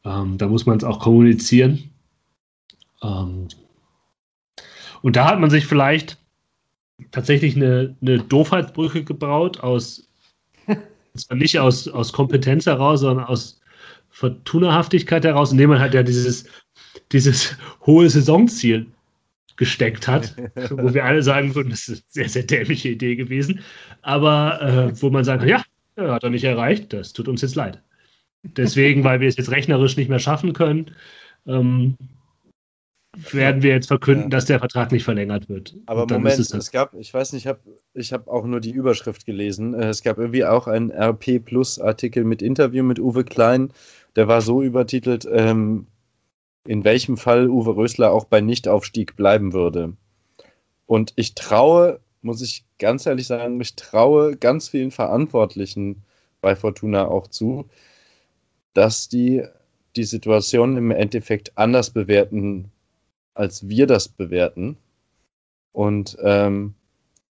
Ähm, da muss man es auch kommunizieren. Ähm, und da hat man sich vielleicht tatsächlich eine, eine Doofheitsbrücke gebaut, aus, zwar nicht aus, aus Kompetenz heraus, sondern aus Fortuna-Haftigkeit heraus, indem man halt ja dieses, dieses hohe Saisonziel gesteckt hat, wo wir alle sagen würden, das ist eine sehr, sehr dämliche Idee gewesen, aber äh, wo man kann, ja, hat er nicht erreicht, das tut uns jetzt leid. Deswegen, weil wir es jetzt rechnerisch nicht mehr schaffen können, ähm, werden wir jetzt verkünden, ja. dass der Vertrag nicht verlängert wird. Aber Moment, es, es, gab, ich weiß nicht, ich habe ich hab auch nur die Überschrift gelesen. Äh, es gab irgendwie auch einen RP Plus Artikel mit Interview mit Uwe Klein. Der war so übertitelt, ähm, in welchem Fall Uwe Rösler auch bei Nichtaufstieg bleiben würde. Und ich traue, muss ich ganz ehrlich sagen, ich traue ganz vielen Verantwortlichen bei Fortuna auch zu, dass die die Situation im Endeffekt anders bewerten als wir das bewerten. Und ähm,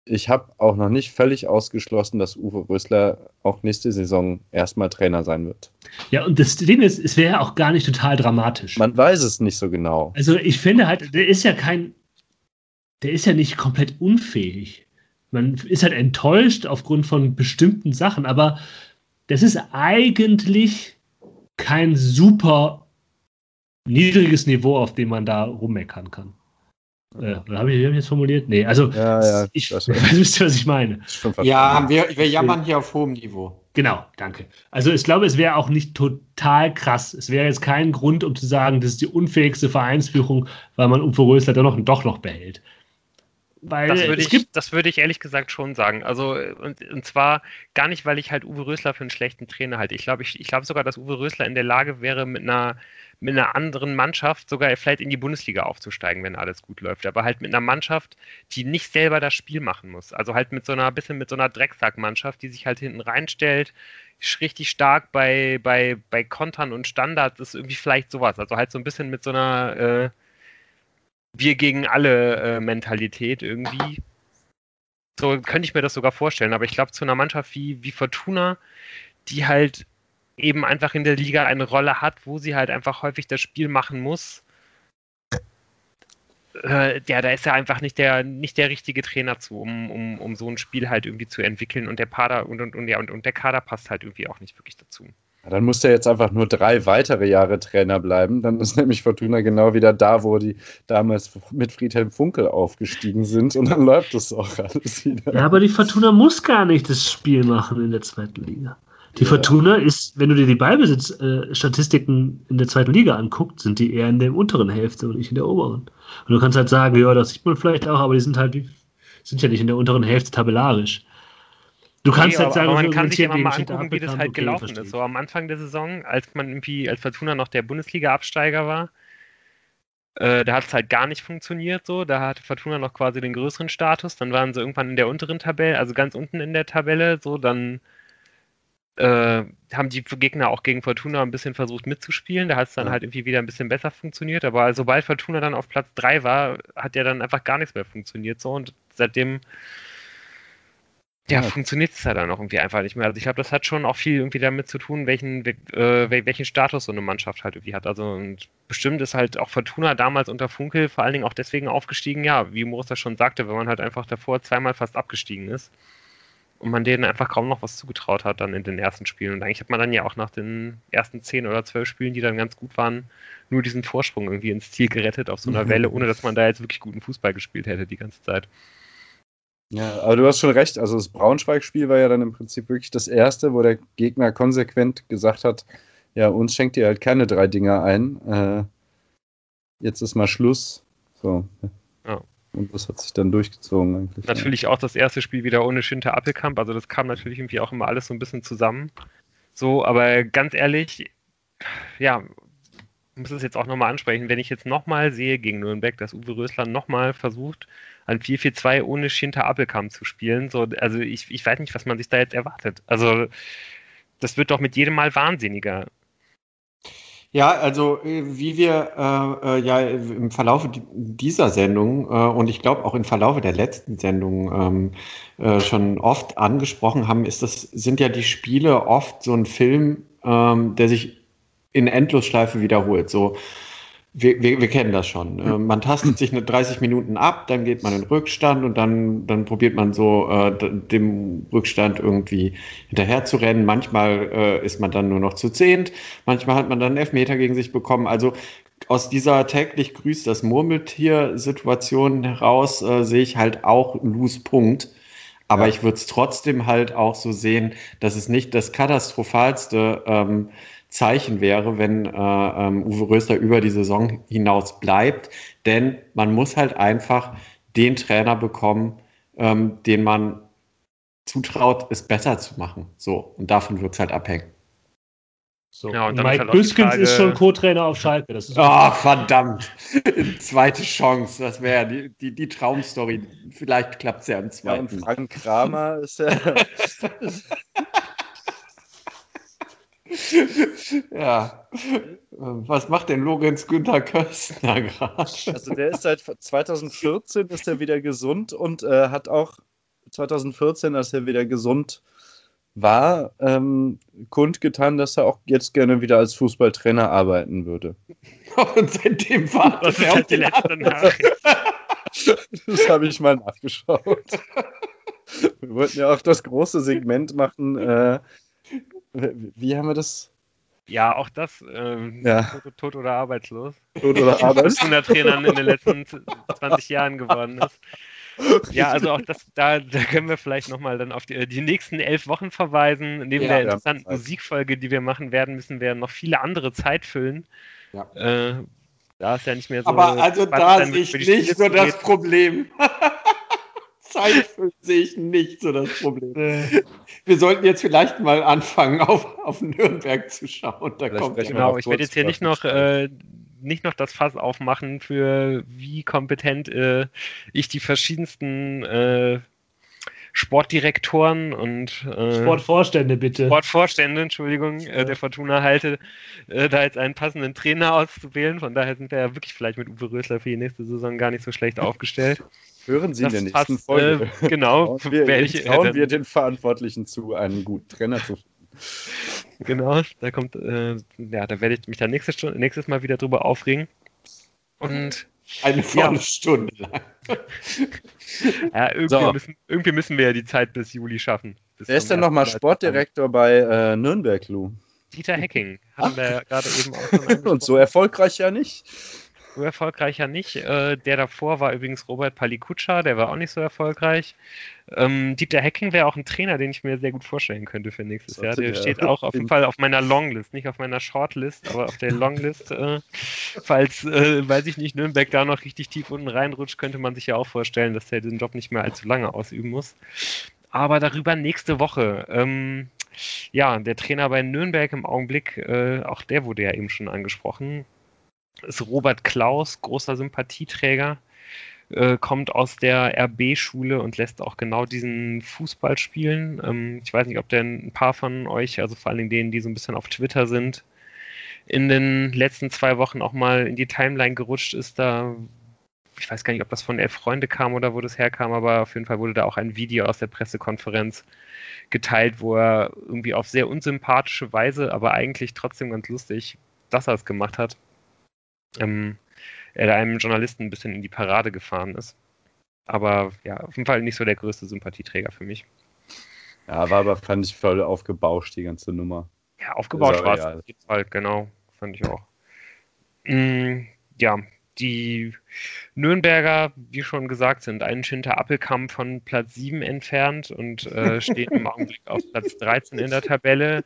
ich habe auch noch nicht völlig ausgeschlossen, dass Uwe Rösler auch nächste Saison erstmal Trainer sein wird. Ja, und das Ding ist, es wäre auch gar nicht total dramatisch. Man weiß es nicht so genau. Also ich finde halt, der ist ja kein, der ist ja nicht komplett unfähig. Man ist halt enttäuscht aufgrund von bestimmten Sachen, aber das ist eigentlich kein super niedriges Niveau, auf dem man da rummeckern kann. Äh, habe ich, hab ich jetzt formuliert? Nee, also ja, ja, ich weiß, wisst ihr, was ich meine. Ja, wir, wir jammern hier auf hohem Niveau. Genau, danke. Also ich glaube, es wäre auch nicht total krass. Es wäre jetzt kein Grund, um zu sagen, das ist die unfähigste Vereinsführung, weil man Uwe Rösler doch noch, doch noch behält. Weil das würde, ich, das würde ich ehrlich gesagt schon sagen. Also, und, und zwar gar nicht, weil ich halt Uwe Rösler für einen schlechten Trainer halte. Ich glaube ich, ich glaub sogar, dass Uwe Rösler in der Lage wäre, mit einer mit einer anderen Mannschaft sogar vielleicht in die Bundesliga aufzusteigen, wenn alles gut läuft. Aber halt mit einer Mannschaft, die nicht selber das Spiel machen muss. Also halt mit so einer bisschen mit so einer Drecksackmannschaft, die sich halt hinten reinstellt, richtig stark bei, bei, bei Kontern und Standards ist irgendwie vielleicht sowas. Also halt so ein bisschen mit so einer äh, Wir gegen alle äh, Mentalität irgendwie. So könnte ich mir das sogar vorstellen. Aber ich glaube, zu einer Mannschaft wie, wie Fortuna, die halt eben einfach in der Liga eine Rolle hat, wo sie halt einfach häufig das Spiel machen muss. Äh, ja, da ist er einfach nicht der, nicht der richtige Trainer zu, um, um, um so ein Spiel halt irgendwie zu entwickeln und der Pader und, und, und, ja, und, und der Kader passt halt irgendwie auch nicht wirklich dazu. Ja, dann muss der jetzt einfach nur drei weitere Jahre Trainer bleiben. Dann ist nämlich Fortuna genau wieder da, wo die damals mit Friedhelm Funkel aufgestiegen sind und dann läuft das auch alles wieder. Ja, aber die Fortuna muss gar nicht das Spiel machen in der zweiten Liga. Die Fortuna ist, wenn du dir die Ballbesitz-Statistiken in der zweiten Liga anguckst, sind die eher in der unteren Hälfte und nicht in der oberen. Und du kannst halt sagen, ja, das sieht man vielleicht auch, aber die sind halt, sind ja nicht in der unteren Hälfte tabellarisch. Du kannst nee, halt sagen, aber man kann sich immer mal angucken, wie das halt okay, gelaufen versteht. ist. So am Anfang der Saison, als man irgendwie, als Fortuna noch der Bundesliga-Absteiger war, äh, da hat es halt gar nicht funktioniert so. Da hatte Fortuna noch quasi den größeren Status. Dann waren sie irgendwann in der unteren Tabelle, also ganz unten in der Tabelle. So, dann äh, haben die Gegner auch gegen Fortuna ein bisschen versucht mitzuspielen. Da hat es dann ja. halt irgendwie wieder ein bisschen besser funktioniert. Aber sobald Fortuna dann auf Platz 3 war, hat ja dann einfach gar nichts mehr funktioniert. So und seitdem ja, ja. funktioniert es ja dann auch irgendwie einfach nicht mehr. Also ich glaube, das hat schon auch viel irgendwie damit zu tun, welchen, äh, welchen Status so eine Mannschaft halt irgendwie hat. Also und bestimmt ist halt auch Fortuna damals unter Funkel vor allen Dingen auch deswegen aufgestiegen, ja, wie Moritz das schon sagte, wenn man halt einfach davor zweimal fast abgestiegen ist und man denen einfach kaum noch was zugetraut hat dann in den ersten Spielen. Und eigentlich hat man dann ja auch nach den ersten zehn oder zwölf Spielen, die dann ganz gut waren, nur diesen Vorsprung irgendwie ins Ziel gerettet auf so einer mhm. Welle, ohne dass man da jetzt wirklich guten Fußball gespielt hätte die ganze Zeit. Ja, aber du hast schon recht. Also das Braunschweig-Spiel war ja dann im Prinzip wirklich das erste, wo der Gegner konsequent gesagt hat, ja, uns schenkt ihr halt keine drei Dinger ein. Äh, jetzt ist mal Schluss. So. Ja. Und das hat sich dann durchgezogen eigentlich. Natürlich ja. auch das erste Spiel wieder ohne Schinter Appelkamp. Also das kam natürlich irgendwie auch immer alles so ein bisschen zusammen. So, aber ganz ehrlich, ja, ich muss es jetzt auch nochmal ansprechen, wenn ich jetzt nochmal sehe gegen Nürnberg, dass Uwe Rösler nochmal versucht, ein 4-4-2 ohne Schinter Appelkamp zu spielen, so, also ich, ich weiß nicht, was man sich da jetzt erwartet. Also das wird doch mit jedem Mal wahnsinniger. Ja, also äh, wie wir äh, äh, ja im Verlauf dieser Sendung äh, und ich glaube auch im Verlauf der letzten Sendung ähm, äh, schon oft angesprochen haben, ist das sind ja die Spiele oft so ein Film, ähm, der sich in Endlosschleife wiederholt. So wir, wir, wir kennen das schon. Äh, man tastet sich eine 30 Minuten ab, dann geht man in Rückstand und dann, dann probiert man so äh, dem Rückstand irgendwie hinterher zu rennen. Manchmal äh, ist man dann nur noch zu zehnt, manchmal hat man dann einen Elfmeter gegen sich bekommen. Also aus dieser täglich grüßt das Murmeltier-Situation heraus äh, sehe ich halt auch Lose-Punkt. Aber ja. ich würde es trotzdem halt auch so sehen, dass es nicht das katastrophalste ähm, Zeichen wäre, wenn äh, ähm, Uwe Röster über die Saison hinaus bleibt. Denn man muss halt einfach den Trainer bekommen, ähm, den man zutraut, es besser zu machen. So, und davon wird es halt abhängen. So. Ja, und Mike halt Büskens Frage... ist schon Co-Trainer auf Schalke. Das ist oh, verdammt. Zweite Chance. Das wäre die, die, die, Traumstory. Vielleicht klappt es ja im zweiten. Ja, und Frank Kramer ist ja. ja. Was macht denn Lorenz Günther Köstner gerade? Also der ist seit 2014 ist er wieder gesund und äh, hat auch 2014, als er wieder gesund war, ähm, kundgetan, dass er auch jetzt gerne wieder als Fußballtrainer arbeiten würde. Und seitdem war das ist halt die letzte Nachricht. Das habe ich mal nachgeschaut. Wir wollten ja auch das große Segment machen. Äh, wie haben wir das? Ja, auch das. Ähm, ja. Tot, tot, oder arbeitslos. Tot oder arbeitslos. Was der Trainer in den letzten 20 Jahren geworden ist. Ja, also auch das, da, da können wir vielleicht nochmal dann auf die, die, nächsten elf Wochen verweisen. Neben ja, der interessanten ja. Musikfolge, die wir machen werden, müssen wir noch viele andere Zeit füllen. Ja. Äh, da ist ja nicht mehr so. Aber also da sehe ich nicht so das Problem. Zeit sehe ich nicht so das Problem. Wir sollten jetzt vielleicht mal anfangen, auf, auf Nürnberg zu schauen. Da kommt genau, ich werde jetzt hier nicht noch äh, nicht noch das Fass aufmachen für wie kompetent äh, ich die verschiedensten äh, Sportdirektoren und äh, Sportvorstände bitte. Sportvorstände, Entschuldigung, äh, der Fortuna halte, äh, da jetzt einen passenden Trainer auszuwählen. Von daher sind wir ja wirklich vielleicht mit Uwe Rösler für die nächste Saison gar nicht so schlecht aufgestellt. Hören Sie das in der nächsten passt, Folge. Äh, genau. Trauen wir, ich, trauen wir den Verantwortlichen zu, einen guten Trainer zu finden. Genau, da kommt, äh, ja, da werde ich mich dann nächstes, Stunde, nächstes Mal wieder drüber aufregen. Und eine volle ja. Stunde lang. ja, irgendwie, so. müssen, irgendwie, müssen, wir ja die Zeit bis Juli schaffen. Bis Wer ist denn nochmal Sportdirektor bei äh, Nürnberg, Lou? Dieter Hecking. Haben wir gerade eben auch Und so erfolgreich ja nicht. So erfolgreich ja nicht. Äh, der davor war übrigens Robert Palikutscha, der war auch nicht so erfolgreich. Ähm, Dieter Hecking wäre auch ein Trainer, den ich mir sehr gut vorstellen könnte für nächstes Jahr. Der steht auch auf jeden Fall auf meiner Longlist, nicht auf meiner Shortlist, aber auf der Longlist. Äh, falls, äh, weiß ich nicht, Nürnberg da noch richtig tief unten reinrutscht, könnte man sich ja auch vorstellen, dass er den Job nicht mehr allzu lange ausüben muss. Aber darüber nächste Woche. Ähm, ja, der Trainer bei Nürnberg im Augenblick, äh, auch der wurde ja eben schon angesprochen, ist Robert Klaus, großer Sympathieträger äh, kommt aus der RB-Schule und lässt auch genau diesen Fußball spielen. Ähm, ich weiß nicht, ob denn ein paar von euch, also vor allen Dingen denen, die so ein bisschen auf Twitter sind, in den letzten zwei Wochen auch mal in die Timeline gerutscht ist. Da, ich weiß gar nicht, ob das von Elf Freunde kam oder wo das herkam, aber auf jeden Fall wurde da auch ein Video aus der Pressekonferenz geteilt, wo er irgendwie auf sehr unsympathische Weise, aber eigentlich trotzdem ganz lustig, dass er es gemacht hat. Ähm, er einem Journalisten ein bisschen in die Parade gefahren ist. Aber ja, auf jeden Fall nicht so der größte Sympathieträger für mich. Ja, war aber, fand ich voll aufgebauscht, die ganze Nummer. Ja, aufgebaut war es auf jeden Fall, genau. Fand ich auch. Mm, ja, die Nürnberger, wie schon gesagt, sind einen Schinter Appelkamp von Platz 7 entfernt und äh, stehen im Augenblick auf Platz 13 in der Tabelle.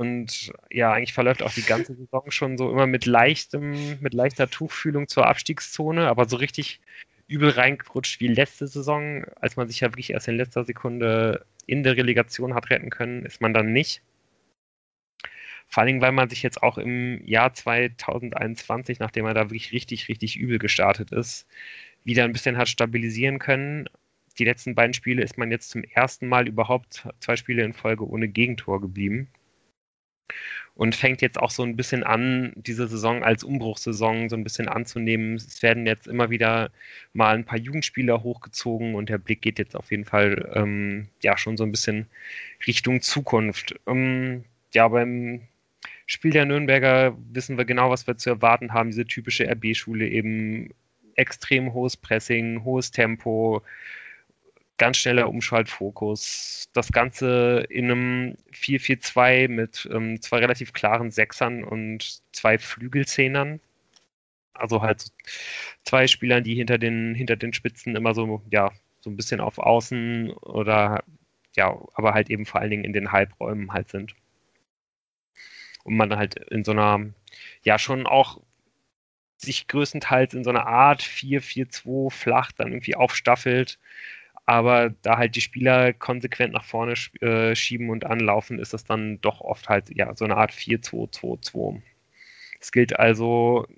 Und ja, eigentlich verläuft auch die ganze Saison schon so immer mit leichtem, mit leichter Tuchfühlung zur Abstiegszone, aber so richtig übel reingerutscht wie letzte Saison, als man sich ja wirklich erst in letzter Sekunde in der Relegation hat retten können, ist man dann nicht. Vor allen Dingen, weil man sich jetzt auch im Jahr 2021, nachdem man da wirklich richtig, richtig übel gestartet ist, wieder ein bisschen hat stabilisieren können. Die letzten beiden Spiele ist man jetzt zum ersten Mal überhaupt zwei Spiele in Folge ohne Gegentor geblieben und fängt jetzt auch so ein bisschen an, diese Saison als Umbruchssaison so ein bisschen anzunehmen. Es werden jetzt immer wieder mal ein paar Jugendspieler hochgezogen und der Blick geht jetzt auf jeden Fall ähm, ja schon so ein bisschen Richtung Zukunft. Ähm, ja, beim Spiel der Nürnberger wissen wir genau, was wir zu erwarten haben. Diese typische RB-Schule eben extrem hohes Pressing, hohes Tempo, ganz schneller Umschaltfokus. Das Ganze in einem 4-4-2 mit ähm, zwei relativ klaren Sechsern und zwei Flügelzehnern. Also halt zwei Spielern, die hinter den, hinter den Spitzen immer so, ja, so ein bisschen auf Außen oder ja, aber halt eben vor allen Dingen in den Halbräumen halt sind. und man halt in so einer, ja, schon auch sich größtenteils in so einer Art 4-4-2 flach dann irgendwie aufstaffelt. Aber da halt die Spieler konsequent nach vorne äh, schieben und anlaufen, ist das dann doch oft halt ja so eine Art 4-2-2-2. Es gilt also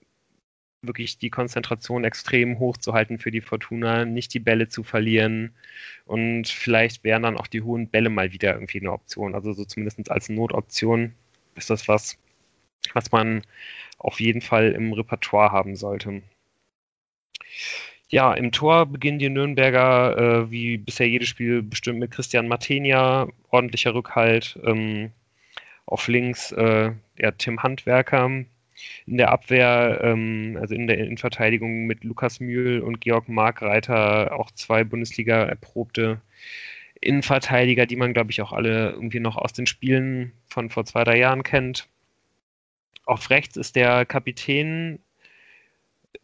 wirklich die Konzentration extrem hoch zu halten für die Fortuna, nicht die Bälle zu verlieren und vielleicht wären dann auch die hohen Bälle mal wieder irgendwie eine Option. Also so zumindest als Notoption ist das was, was man auf jeden Fall im Repertoire haben sollte. Ja, im Tor beginnen die Nürnberger äh, wie bisher jedes Spiel bestimmt mit Christian Martenia, ordentlicher Rückhalt. Ähm, auf links äh, der Tim Handwerker, in der Abwehr, ähm, also in der Innenverteidigung mit Lukas Mühl und Georg Markreiter auch zwei Bundesliga erprobte Innenverteidiger, die man, glaube ich, auch alle irgendwie noch aus den Spielen von vor zwei, drei Jahren kennt. Auf rechts ist der Kapitän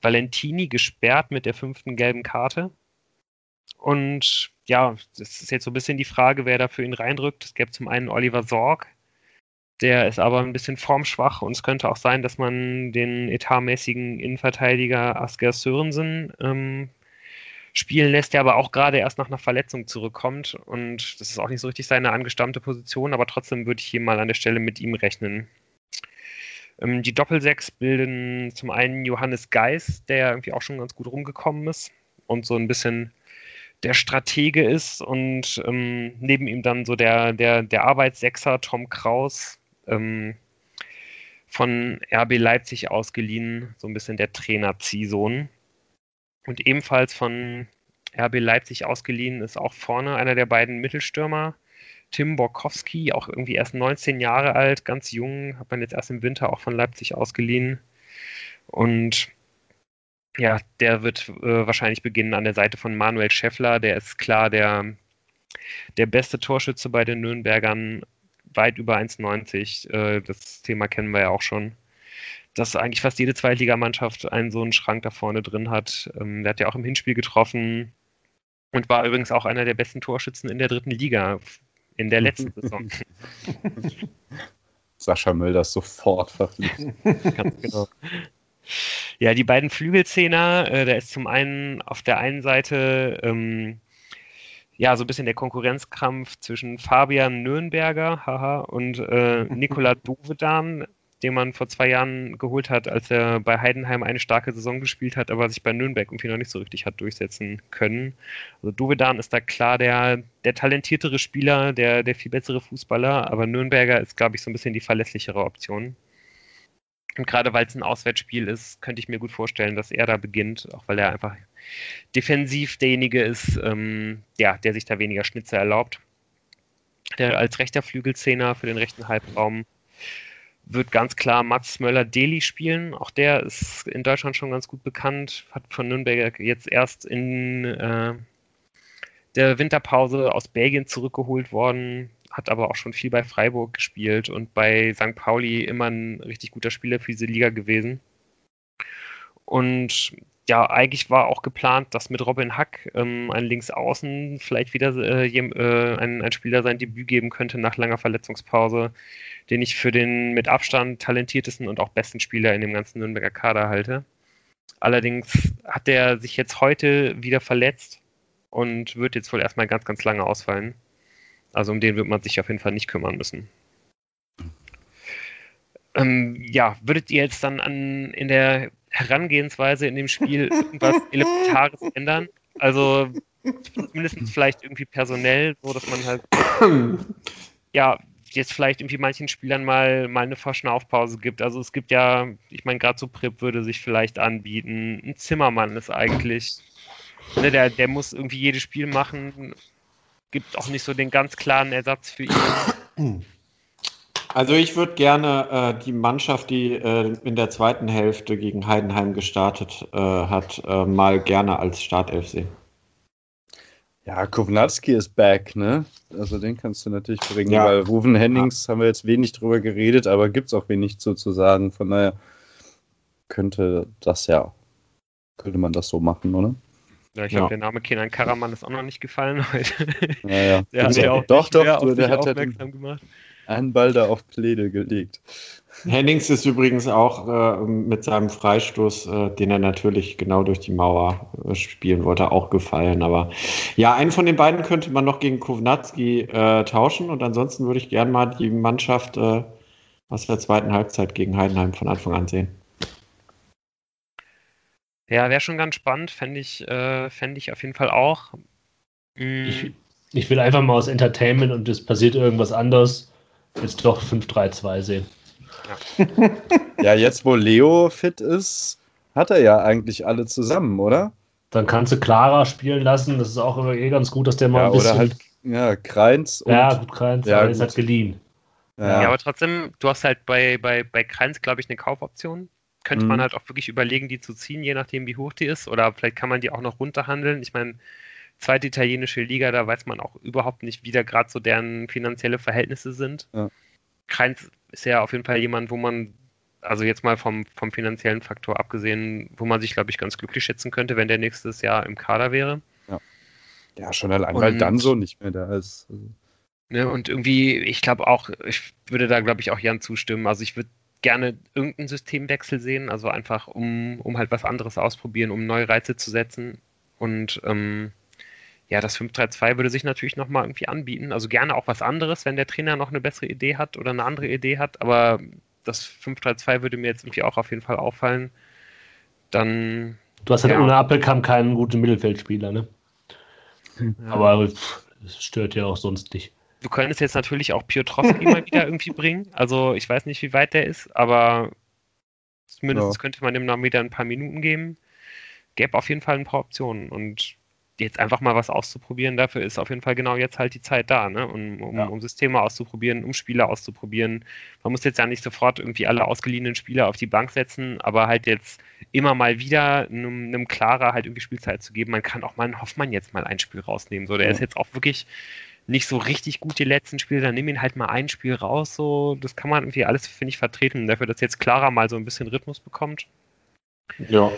Valentini gesperrt mit der fünften gelben Karte. Und ja, das ist jetzt so ein bisschen die Frage, wer da für ihn reindrückt. Es gäbe zum einen Oliver Sorg, der ist aber ein bisschen formschwach und es könnte auch sein, dass man den etatmäßigen Innenverteidiger Asger Sörensen ähm, spielen lässt, der aber auch gerade erst nach einer Verletzung zurückkommt. Und das ist auch nicht so richtig seine angestammte Position, aber trotzdem würde ich hier mal an der Stelle mit ihm rechnen. Ähm, die Doppelsechs bilden zum einen Johannes Geis, der irgendwie auch schon ganz gut rumgekommen ist und so ein bisschen der Stratege ist und ähm, neben ihm dann so der, der, der Arbeitssechser Tom Kraus, ähm, von RB Leipzig ausgeliehen, so ein bisschen der Trainer-Ziehsohn. Und ebenfalls von RB Leipzig ausgeliehen ist auch vorne einer der beiden Mittelstürmer, Tim Borkowski, auch irgendwie erst 19 Jahre alt, ganz jung, hat man jetzt erst im Winter auch von Leipzig ausgeliehen. Und ja, der wird äh, wahrscheinlich beginnen an der Seite von Manuel Scheffler. Der ist klar der, der beste Torschütze bei den Nürnbergern weit über 1,90. Äh, das Thema kennen wir ja auch schon. Dass eigentlich fast jede Zweitligamannschaft einen so einen Schrank da vorne drin hat. Ähm, der hat ja auch im Hinspiel getroffen und war übrigens auch einer der besten Torschützen in der dritten Liga in der letzten Saison. Sascha Mölder sofort verpflichtet. Ganz genau. Ja, die beiden Flügelzehner, äh, da ist zum einen auf der einen Seite ähm, ja, so ein bisschen der Konkurrenzkampf zwischen Fabian Nürnberger, haha, und äh, Nikola Dovedan, den man vor zwei Jahren geholt hat, als er bei Heidenheim eine starke Saison gespielt hat, aber sich bei Nürnberg irgendwie noch nicht so richtig hat durchsetzen können. Also Dovedan ist da klar der, der talentiertere Spieler, der, der viel bessere Fußballer, aber Nürnberger ist, glaube ich, so ein bisschen die verlässlichere Option. Und gerade weil es ein Auswärtsspiel ist, könnte ich mir gut vorstellen, dass er da beginnt, auch weil er einfach defensiv derjenige ist, ähm, ja, der sich da weniger Schnitze erlaubt. Der als rechter Flügelzehner für den rechten Halbraum wird ganz klar Mats Möller-Deli spielen. Auch der ist in Deutschland schon ganz gut bekannt, hat von Nürnberg jetzt erst in äh, der Winterpause aus Belgien zurückgeholt worden, hat aber auch schon viel bei Freiburg gespielt und bei St. Pauli immer ein richtig guter Spieler für diese Liga gewesen. Und ja, eigentlich war auch geplant, dass mit Robin Hack ähm, ein Linksaußen vielleicht wieder äh, äh, ein, ein, Spieler sein Debüt geben könnte nach langer Verletzungspause, den ich für den mit Abstand talentiertesten und auch besten Spieler in dem ganzen Nürnberger Kader halte. Allerdings hat er sich jetzt heute wieder verletzt und wird jetzt wohl erstmal ganz, ganz lange ausfallen. Also um den wird man sich auf jeden Fall nicht kümmern müssen. Ähm, ja, würdet ihr jetzt dann an, in der Herangehensweise in dem Spiel irgendwas Elementares ändern? Also zumindest vielleicht irgendwie personell, so dass man halt ja jetzt vielleicht irgendwie manchen Spielern mal, mal eine Verschnaufpause gibt. Also es gibt ja, ich meine, gerade so Prip würde sich vielleicht anbieten. Ein Zimmermann ist eigentlich, ne, der, der muss irgendwie jedes Spiel machen gibt auch nicht so den ganz klaren Ersatz für ihn. Also ich würde gerne äh, die Mannschaft, die äh, in der zweiten Hälfte gegen Heidenheim gestartet äh, hat, äh, mal gerne als Startelf sehen. Ja, Kovnatski ist back, ne? Also den kannst du natürlich bringen, ja. weil Ruven Hennings ja. haben wir jetzt wenig drüber geredet, aber gibt es auch wenig zu, zu sagen. Von daher könnte das ja, könnte man das so machen, oder? Ja, ich ja. glaube, der Name Kenan Karaman ist auch noch nicht gefallen heute. Ja, ja. Der hat ja auch doch, doch, du, der hat aufmerksam gemacht. Einen Ball da auf Pläne gelegt. Hennings ist übrigens auch äh, mit seinem Freistoß, äh, den er natürlich genau durch die Mauer äh, spielen wollte, auch gefallen. Aber ja, einen von den beiden könnte man noch gegen Kovnatski äh, tauschen und ansonsten würde ich gern mal die Mannschaft äh, aus der zweiten Halbzeit gegen Heidenheim von Anfang an sehen. Ja, wäre schon ganz spannend, fände ich, äh, fänd ich auf jeden Fall auch. Mm. Ich, ich will einfach mal aus Entertainment und es passiert irgendwas anderes, jetzt doch 5-3-2 sehen. Ja. ja, jetzt wo Leo fit ist, hat er ja eigentlich alle zusammen, oder? Dann kannst du Clara spielen lassen. Das ist auch immer eh ganz gut, dass der mal ja, ein bisschen. Oder halt, ja, Kreins. Und, ja, gut, Kreins, ja, aber ist halt geliehen. Ja. ja. aber trotzdem, du hast halt bei, bei, bei Kreins, glaube ich, eine Kaufoption. Könnte mhm. man halt auch wirklich überlegen, die zu ziehen, je nachdem, wie hoch die ist. Oder vielleicht kann man die auch noch runterhandeln. Ich meine, zweite italienische Liga, da weiß man auch überhaupt nicht, wie da gerade so deren finanzielle Verhältnisse sind. Ja. Kreins ist ja auf jeden Fall jemand, wo man, also jetzt mal vom, vom finanziellen Faktor abgesehen, wo man sich, glaube ich, ganz glücklich schätzen könnte, wenn der nächstes Jahr im Kader wäre. Ja, ja schon allein, und, weil dann so nicht mehr da ist. Ne, und irgendwie, ich glaube auch, ich würde da, glaube ich, auch Jan zustimmen. Also ich würde gerne irgendeinen Systemwechsel sehen, also einfach um, um halt was anderes ausprobieren, um neue Reize zu setzen. Und ähm, ja, das 5-3-2 würde sich natürlich nochmal irgendwie anbieten. Also gerne auch was anderes, wenn der Trainer noch eine bessere Idee hat oder eine andere Idee hat. Aber das 5-3-2 würde mir jetzt irgendwie auch auf jeden Fall auffallen. Dann. Du hast halt ja. ohne Appelkamp keinen guten Mittelfeldspieler, ne? Ja. Aber es stört ja auch sonst nicht. Du könntest jetzt natürlich auch Piotrowski mal wieder irgendwie bringen. Also ich weiß nicht, wie weit der ist, aber zumindest ja. könnte man dem noch wieder ein paar Minuten geben. Gäbe auf jeden Fall ein paar Optionen. Und jetzt einfach mal was auszuprobieren, dafür ist auf jeden Fall genau jetzt halt die Zeit da, ne? um, um, ja. um Systeme auszuprobieren, um Spieler auszuprobieren. Man muss jetzt ja nicht sofort irgendwie alle ausgeliehenen Spieler auf die Bank setzen, aber halt jetzt immer mal wieder einem, einem Klarer halt irgendwie Spielzeit zu geben. Man kann auch mal einen Hoffmann jetzt mal ein Spiel rausnehmen. So, der ja. ist jetzt auch wirklich nicht so richtig gut die letzten Spiele, dann nimm ihn halt mal ein Spiel raus. So, das kann man irgendwie alles, finde ich, vertreten. Dafür, dass jetzt Clara mal so ein bisschen Rhythmus bekommt. Ja.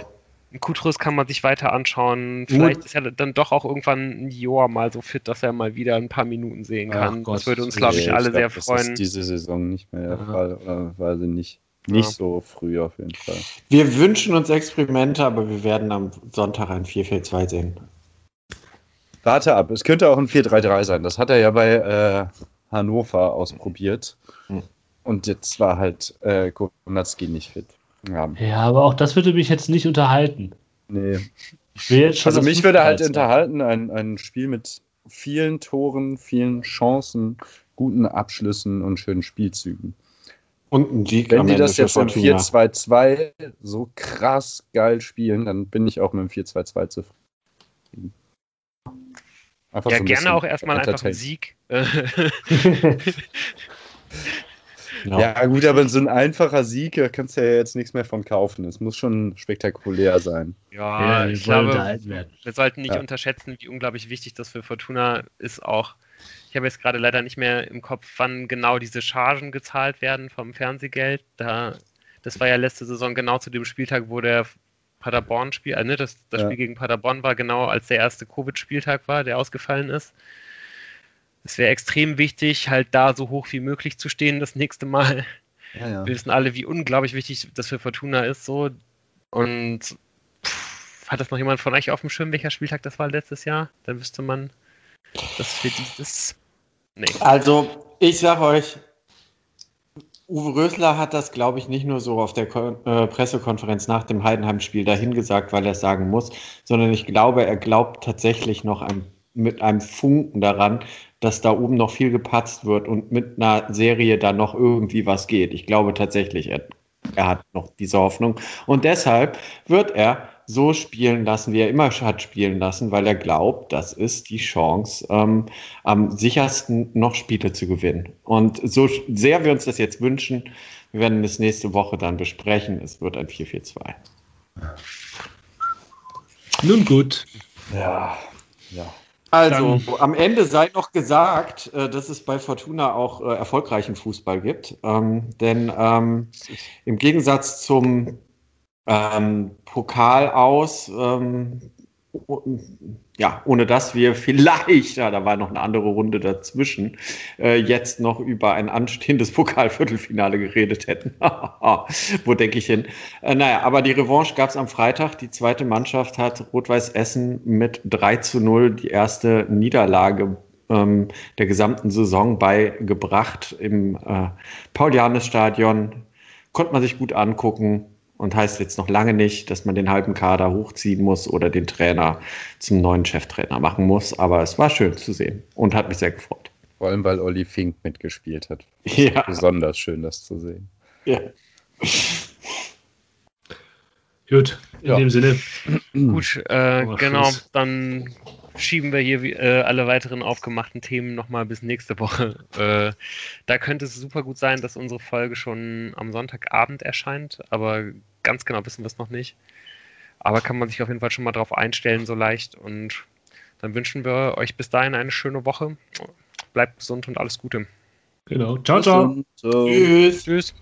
Kutrus kann man sich weiter anschauen. Vielleicht ist ja dann doch auch irgendwann ein Joa mal so fit, dass er mal wieder ein paar Minuten sehen kann. Gott, das würde uns, glaube ich, alle ich glaub, sehr freuen. Das ist diese Saison nicht mehr der. Fall. Oder weiß ich nicht. Nicht ja. so früh auf jeden Fall. Wir wünschen uns Experimente, aber wir werden am Sonntag ein 4-4-2 sehen. Warte ab, es könnte auch ein 4-3-3 sein. Das hat er ja bei äh, Hannover ausprobiert. Hm. Und jetzt war halt äh, Konatski nicht fit. Ja. ja, aber auch das würde mich jetzt nicht unterhalten. Nee. also mich würde halt unterhalten ein, ein Spiel mit vielen Toren, vielen Chancen, guten Abschlüssen und schönen Spielzügen. Und ein Sieg Wenn die das jetzt im 4-2-2 so krass geil spielen, dann bin ich auch mit dem 4-2-2 zufrieden. Einfach ja, so gerne auch erstmal einfach einen Sieg. Ja. ja. gut, aber so ein einfacher Sieg, da kannst du ja jetzt nichts mehr von kaufen. Es muss schon spektakulär sein. Ja, ja ich glaube, wir sollten nicht ja. unterschätzen, wie unglaublich wichtig das für Fortuna ist auch. Ich habe jetzt gerade leider nicht mehr im Kopf, wann genau diese Chargen gezahlt werden vom Fernsehgeld. Da, das war ja letzte Saison genau zu dem Spieltag, wo der Paderborn-Spiel, äh, ne, das, das Spiel gegen Paderborn war genau als der erste Covid-Spieltag war, der ausgefallen ist. Es wäre extrem wichtig, halt da so hoch wie möglich zu stehen das nächste Mal. Ja, ja. Wir wissen alle, wie unglaublich wichtig das für Fortuna ist. So. Und pff, hat das noch jemand von euch auf dem Schirm, welcher Spieltag das war letztes Jahr? Dann wüsste man, dass für dieses. Nee. Also, ich sag euch, Uwe Rösler hat das, glaube ich, nicht nur so auf der Ko äh, Pressekonferenz nach dem Heidenheim-Spiel dahingesagt, weil er es sagen muss, sondern ich glaube, er glaubt tatsächlich noch ein, mit einem Funken daran, dass da oben noch viel gepatzt wird und mit einer Serie da noch irgendwie was geht. Ich glaube tatsächlich, er, er hat noch diese Hoffnung. Und deshalb wird er so spielen lassen, wie er immer hat spielen lassen, weil er glaubt, das ist die Chance, ähm, am sichersten noch Spiele zu gewinnen. Und so sehr wir uns das jetzt wünschen, wir werden es nächste Woche dann besprechen. Es wird ein 4-4-2. Nun gut. Ja, ja. Also, Dann. am Ende sei noch gesagt, äh, dass es bei Fortuna auch äh, erfolgreichen Fußball gibt. Ähm, denn ähm, im Gegensatz zum ähm, Pokal aus, ähm, ja, ohne dass wir vielleicht, ja, da war noch eine andere Runde dazwischen, äh, jetzt noch über ein anstehendes Pokalviertelfinale geredet hätten. Wo denke ich hin? Äh, naja, aber die Revanche gab es am Freitag. Die zweite Mannschaft hat Rot-Weiß Essen mit 3 zu 0 die erste Niederlage ähm, der gesamten Saison beigebracht im äh, Paul-Janis-Stadion. Konnte man sich gut angucken und heißt jetzt noch lange nicht, dass man den halben Kader hochziehen muss oder den Trainer zum neuen Cheftrainer machen muss. Aber es war schön zu sehen und hat mich sehr gefreut. Vor allem, weil Olli Fink mitgespielt hat. Ja. Besonders schön, das zu sehen. Ja. Gut, in Ja. dem Sinne. Gut, äh, genau, Schluss. dann schieben wir hier äh, alle weiteren aufgemachten Themen nochmal bis nächste Woche. Äh, da könnte es super gut sein, dass unsere Folge schon am Sonntagabend erscheint, aber ganz genau wissen wir es noch nicht. Aber kann man sich auf jeden Fall schon mal drauf einstellen, so leicht. Und dann wünschen wir euch bis dahin eine schöne Woche. Bleibt gesund und alles Gute. Genau. Ciao, ciao. Ciao. Tschüss. Tschüss.